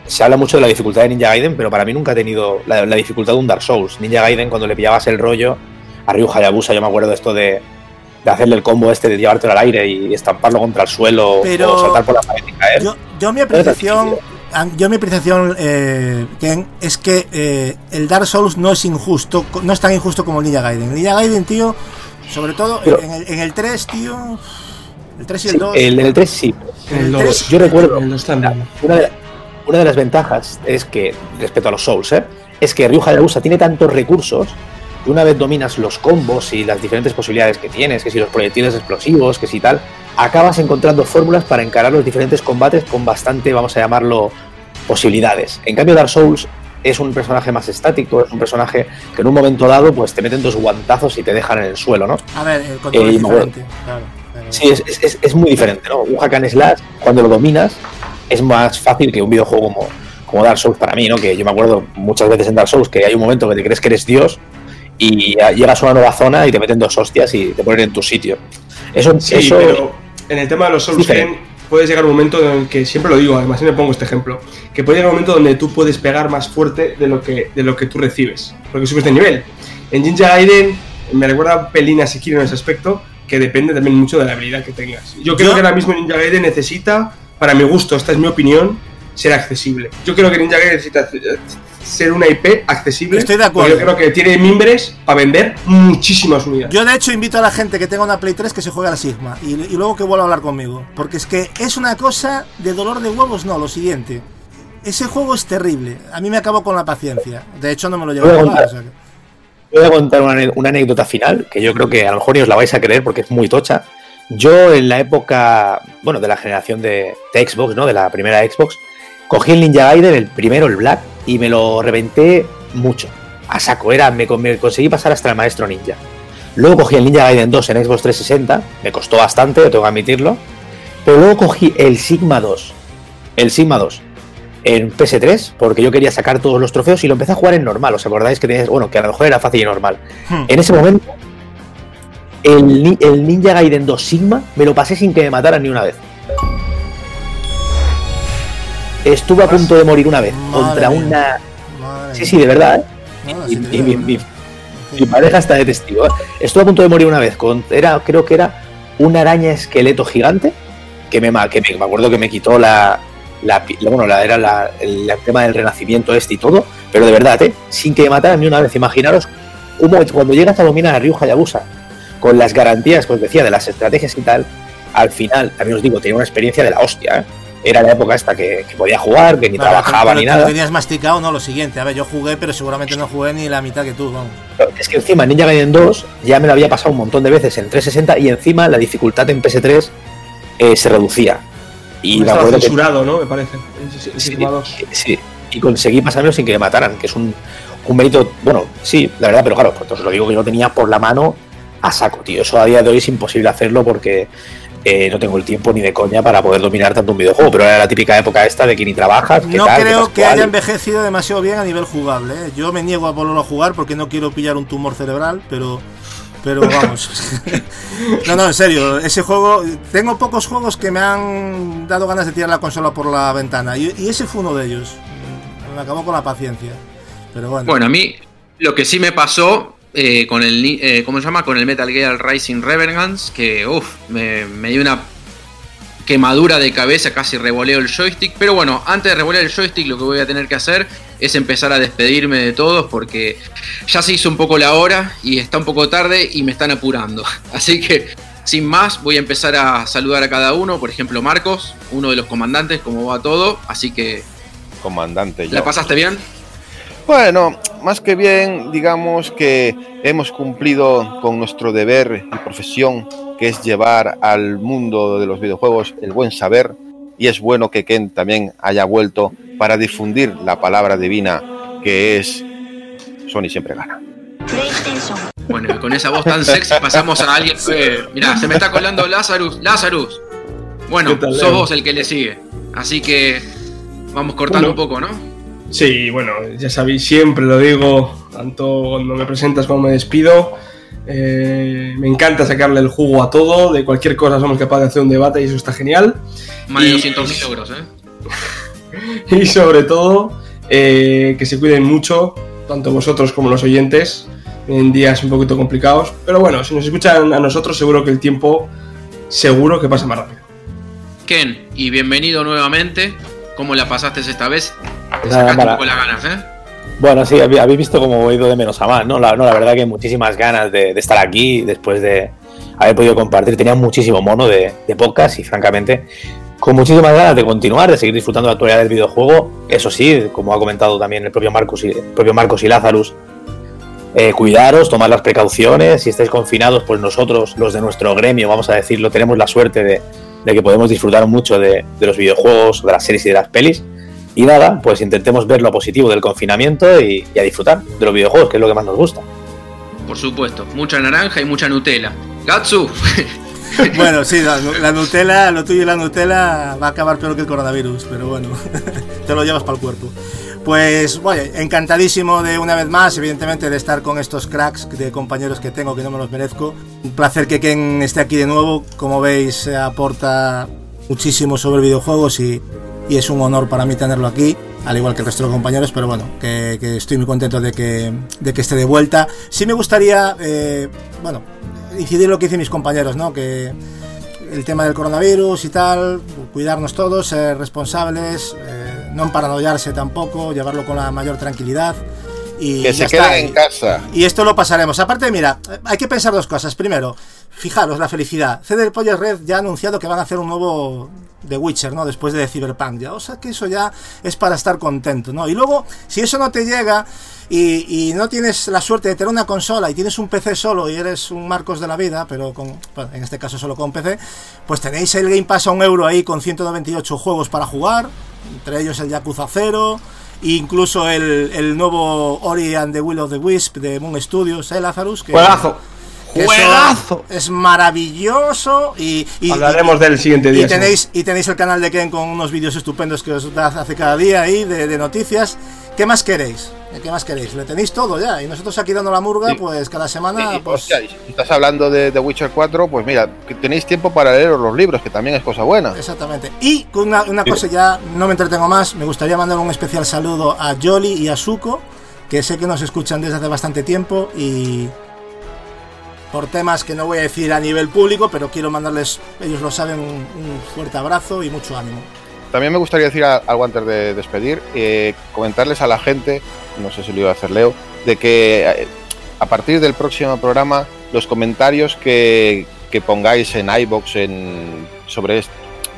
se habla mucho de la dificultad de Ninja Gaiden, pero para mí nunca ha tenido la, la dificultad de un Dark Souls. Ninja Gaiden, cuando le pillabas el rollo a Ryu Hayabusa, yo me acuerdo de esto de, de hacerle el combo este de llevártelo al aire y estamparlo contra el suelo Pero- o saltar por la pared y caer. Yo, yo mi apreciación, yo mi apreciación, eh, Ken, es que eh, el Dark Souls no es injusto, no es tan injusto como el Ninja Gaiden. El Ninja Gaiden, tío, sobre todo Pero- en, el, en el 3, tío, el 3 y el Sí, 2. el, el 3 sí. El el 2. Yo recuerdo El 2 también. una de, una de las ventajas es que, respecto a los Souls, ¿eh? es que Ryu Hayabusa tiene tantos recursos que una vez dominas los combos y las diferentes posibilidades que tienes, que si los proyectiles explosivos, que si tal, acabas encontrando fórmulas para encarar los diferentes combates con bastante, vamos a llamarlo, posibilidades. En cambio, Dark Souls es un personaje más estático, es un personaje que en un momento dado pues te meten dos guantazos y te dejan en el suelo, ¿no? A ver, el control Eh, es diferente. Claro, Sí, es, es- es- es muy diferente, ¿no? Un hack and slash, cuando lo dominas, es más fácil que un videojuego como, como Dark Souls para mí, ¿no? Que yo me acuerdo muchas veces en Dark Souls que hay un momento que te crees que eres Dios y llegas a una nueva zona y te meten dos hostias y te ponen en tu sitio. Eso, Sí, eso pero en el tema de los Souls puedes llegar a un momento en el que siempre lo digo, además siempre pongo este ejemplo, que puede llegar un momento donde tú puedes pegar más fuerte de lo que, de lo que tú recibes, porque subes de nivel. En Ninja Gaiden me recuerda un pelín a Sekiro en ese aspecto, que depende también mucho de la habilidad que tengas. Yo creo Yo- que ahora mismo Ninja Gaiden necesita, para mi gusto, esta es mi opinión, ser accesible. Yo creo que Ninja Gaiden necesita ser una IP accesible. Estoy de acuerdo. Yo creo que tiene mimbres para vender muchísimas unidades. Yo de hecho invito a la gente que tenga una Play 3 que se juegue a la Sigma y, y luego que vuelva a hablar conmigo. Porque es que es una cosa de dolor de huevos, no, lo siguiente. Ese juego es terrible. A mí me acabó con la paciencia. De hecho no me lo llevo a Voy a jugar. contar. o sea que- Voy a contar una anécdota final, que yo creo que a lo mejor ni os la vais a creer porque es muy tocha. Yo en la época, bueno, de la generación de, de Xbox, ¿no? De la primera Xbox, cogí el Ninja Gaiden, el primero, el Black, y me lo reventé mucho. A saco, era, me, con- me conseguí pasar hasta el Maestro Ninja. Luego cogí el Ninja Gaiden 2 en Xbox 360, me costó bastante, tengo que admitirlo. Pero luego cogí el Sigma 2, el Sigma 2, en PS3, porque yo quería sacar todos los trofeos y lo empecé a jugar en normal. ¿Os acordáis que tenías, bueno, que a lo mejor era fácil y normal? Hmm. En ese momento, el, el Ninja Gaiden 2 Sigma me lo pasé sin que me mataran ni una vez. Estuve a punto de morir una vez Madre contra mía. una. Madre Sí, sí, de verdad, ¿eh? Y, y digo, mi, ¿no? mi- mi pareja está de testigo. ¿eh? Estuve a punto de morir una vez. Con, era, creo que era una araña esqueleto gigante que me, que me, me acuerdo que me quitó la. la bueno, la, era la- el, el tema del renacimiento este y todo, pero de verdad, ¿eh? sin que me mataran ni una vez. Imaginaros cómo cuando llegas a dominar a Ryu Hayabusa con las garantías que os decía de las estrategias y tal, al final, también os digo, tenía una experiencia de la hostia. ¿eh? Era la época esta que, que podía jugar, que ni Vale, trabajaba pero ni nada. lo tenías masticado, no, lo siguiente. A ver, yo jugué, pero seguramente no jugué ni la mitad que tú, vamos. Es que encima Ninja Gaiden 2 ya me lo había pasado un montón de veces en 360 y encima la dificultad en PS3 eh, se reducía. Y me Estaba acuerdo que censurado, ¿no? Me parece. Sí, 2. sí, y conseguí pasármelo sin que me mataran, que es un, un mérito, bueno, sí, la verdad, pero claro, pues os lo digo que yo lo tenía por la mano a saco, tío. Eso a día de hoy es imposible hacerlo porque eh, no tengo el tiempo ni de coña para poder dominar tanto un videojuego, pero era la típica época esta de que ni trabajas, que No tal, creo que haya envejecido demasiado bien a nivel jugable. ¿eh? Yo me niego a volverlo a jugar porque no quiero pillar un tumor cerebral, pero. Pero vamos. no, no, en serio. Ese juego. Tengo pocos juegos que me han dado ganas de tirar la consola por la ventana. Y, y ese fue uno de ellos. Me acabó con la paciencia. Pero bueno. Bueno, a mí lo que sí me pasó eh, con el eh, ¿cómo se llama? Con el Metal Gear Rising Revengeance, que uff, me, me dio una quemadura de cabeza, casi revoleo el joystick. Pero bueno, antes de revolear el joystick, lo que voy a tener que hacer es empezar a despedirme de todos porque ya se hizo un poco la hora y está un poco tarde y me están apurando. Así que, sin más, voy a empezar a saludar a cada uno. Por ejemplo, Marcos, uno de los comandantes, como va todo. Así que, Comandante. ¿la yo. pasaste bien? Bueno, más que bien, digamos que hemos cumplido con nuestro deber y profesión, que es llevar al mundo de los videojuegos el buen saber. Y es bueno que Ken también haya vuelto para difundir la palabra divina que es Sony siempre gana. Bueno, con esa voz tan sexy pasamos a alguien. Eh, mirá, se me está colando Lazarus. Lazarus. Bueno, ¿Qué tal, sos vos el que le sigue. Así que vamos cortando Bueno. un poco, ¿no? Sí, bueno, ya sabéis, siempre lo digo, tanto cuando me presentas como me despido. eh, me encanta sacarle el jugo a todo, de cualquier cosa somos capaces de hacer un debate y eso está genial. Más de Y- 200.000 euros, ¿eh? Y sobre todo, eh, que se cuiden mucho, tanto vosotros como los oyentes, en días un poquito complicados. Pero bueno, si nos escuchan a nosotros, seguro que el tiempo, seguro que pasa más rápido. Ken, y bienvenido nuevamente. ¿Cómo la pasaste esta vez? Nada, las ganas, ¿eh? Bueno, sí, habéis visto cómo he ido de menos a más, ¿no? La, no, la verdad que muchísimas ganas de, de estar aquí después de haber podido compartir. Tenía muchísimo mono de, de podcast y, francamente, con muchísimas ganas de continuar, de seguir disfrutando de la actualidad del videojuego. Eso sí, como ha comentado también el propio Marcos y, el propio Marcos y Lazarus, eh, cuidaros, tomad las precauciones. Si estáis confinados, pues nosotros, los de nuestro gremio, vamos a decirlo, tenemos la suerte de, de que podemos disfrutar mucho de, de los videojuegos, de las series y de las pelis. Y nada, pues intentemos ver lo positivo del confinamiento y, y a disfrutar de los videojuegos, que es lo que más nos gusta. Por supuesto. Mucha naranja y mucha Nutella. Gatsu. Bueno, sí, la, la Nutella, lo tuyo y la Nutella va a acabar peor que el coronavirus, pero bueno, te lo llevas para el cuerpo. Pues, bueno, encantadísimo de una vez más, evidentemente, de estar con estos cracks de compañeros que tengo que no me los merezco. Un placer que Ken esté aquí de nuevo. Como veis, eh, aporta muchísimo sobre videojuegos y, y es un honor para mí tenerlo aquí, al igual que el resto de los compañeros, pero bueno, que, estoy muy contento de que, de que esté de vuelta. Sí me gustaría, eh, bueno, incidir lo que dicen mis compañeros, ¿no? Que el tema del coronavirus y tal, cuidarnos todos, ser responsables, eh, no paranoiarse tampoco, llevarlo con la mayor tranquilidad. Y Que se queden en casa. Y esto lo pasaremos. Aparte, mira, hay que pensar dos cosas. Primero, fijaros la felicidad. CD Projekt Red ya ha anunciado que van a hacer un nuevo The Witcher, ¿no? Después de Cyberpunk. Ya, o sea que eso ya es para estar contento, ¿no? Y luego, si eso no te llega y, y no tienes la suerte de tener una consola y tienes un PC solo y eres un Marcos de la vida, pero con, bueno, en este caso solo con PC, pues tenéis el Game Pass a un euro ahí con 198 juegos para jugar, entre ellos el Yakuza 0, incluso el, el nuevo Ori and the Will of the Wisp de Moon Studios, ¿eh, Lazarus? Que- ¡Juegazo! que ¡Juegazo! Es maravilloso y, y- Hablaremos y- del siguiente día, Y tenéis, y tenéis el canal de Ken con unos vídeos estupendos que os hace cada día ahí de, de noticias. ¿Qué más queréis? ¿Qué más queréis? Le tenéis todo ya. Y nosotros aquí dando la murga, Sí. pues cada semana. Sí, pues, hostia, si estás hablando de The Witcher 4, pues mira, que tenéis tiempo para leer los libros, que también es cosa buena. Exactamente. Y con una, una cosa ya, no me entretengo más, me gustaría mandar un especial saludo a Jolly y a Suko, que sé que nos escuchan desde hace bastante tiempo y por temas que no voy a decir a nivel público, pero quiero mandarles, ellos lo saben, un, un fuerte abrazo y mucho ánimo. También me gustaría decir algo antes de despedir, eh, comentarles a la gente, no sé si lo iba a hacer Leo, de que eh, a partir del próximo programa los comentarios que, que pongáis en iBox en, sobre,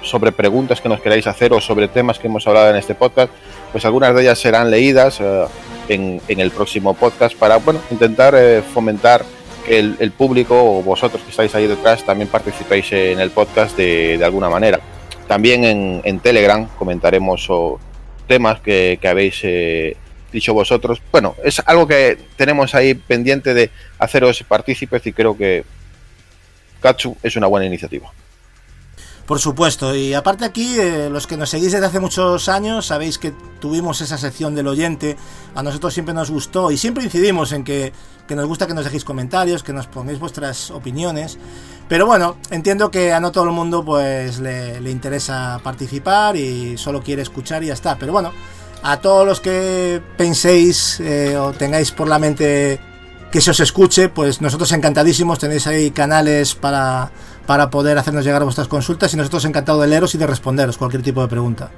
sobre preguntas que nos queráis hacer o sobre temas que hemos hablado en este podcast, pues algunas de ellas serán leídas eh, en, en el próximo podcast para bueno, intentar fomentar el, el público o vosotros que estáis ahí detrás también participéis en el podcast de, de alguna manera. También en, en Telegram comentaremos temas que, que habéis eh, dicho vosotros. Bueno, es algo que tenemos ahí pendiente de haceros partícipes y creo que Katsu es una buena iniciativa. Por supuesto, y aparte aquí, eh, los que nos seguís desde hace muchos años, sabéis que tuvimos esa sección del oyente, a nosotros siempre nos gustó y siempre incidimos en que, que nos gusta que nos dejéis comentarios, que nos pongáis vuestras opiniones, pero bueno, entiendo que a no todo el mundo pues le, le interesa participar y solo quiere escuchar y ya está, pero bueno, a todos los que penséis eh, o tengáis por la mente que se os escuche, pues nosotros encantadísimos, tenéis ahí canales para, para poder hacernos llegar vuestras consultas y nosotros encantados de leeros y de responderos cualquier tipo de pregunta.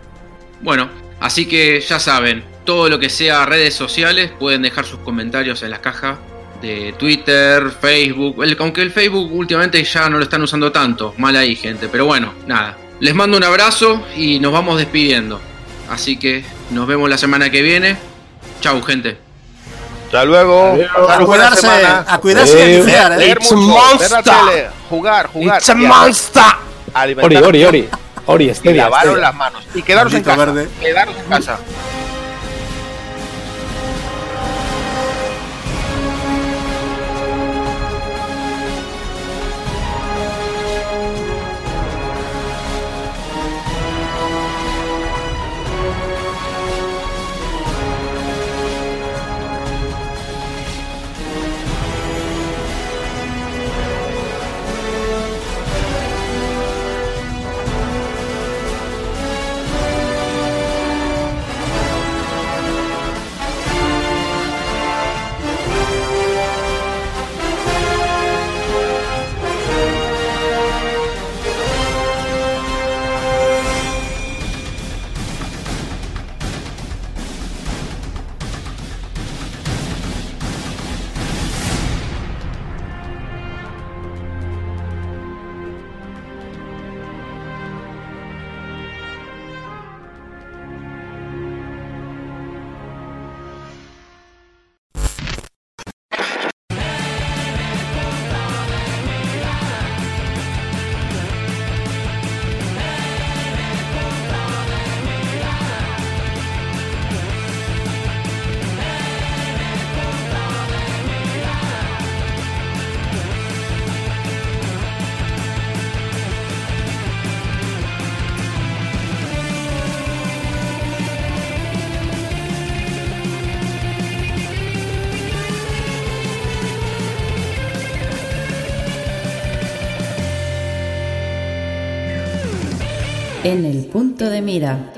Bueno, así que ya saben, todo lo que sea redes sociales pueden dejar sus comentarios en la caja de Twitter, Facebook, aunque el Facebook últimamente ya no lo están usando tanto, mal ahí gente, pero bueno, nada. Les mando un abrazo y nos vamos despidiendo. Así que nos vemos la semana que viene. Chau gente. Hasta luego. A cuidarse, a cuidarse y a ¿eh? Leer la monster. tele, jugar, jugar. It's a monster. Ori, Ori, Ori. Ori, Y lavaros las manos. Y quedaros en casa. verde. Quedaros en casa. En el punto de mira.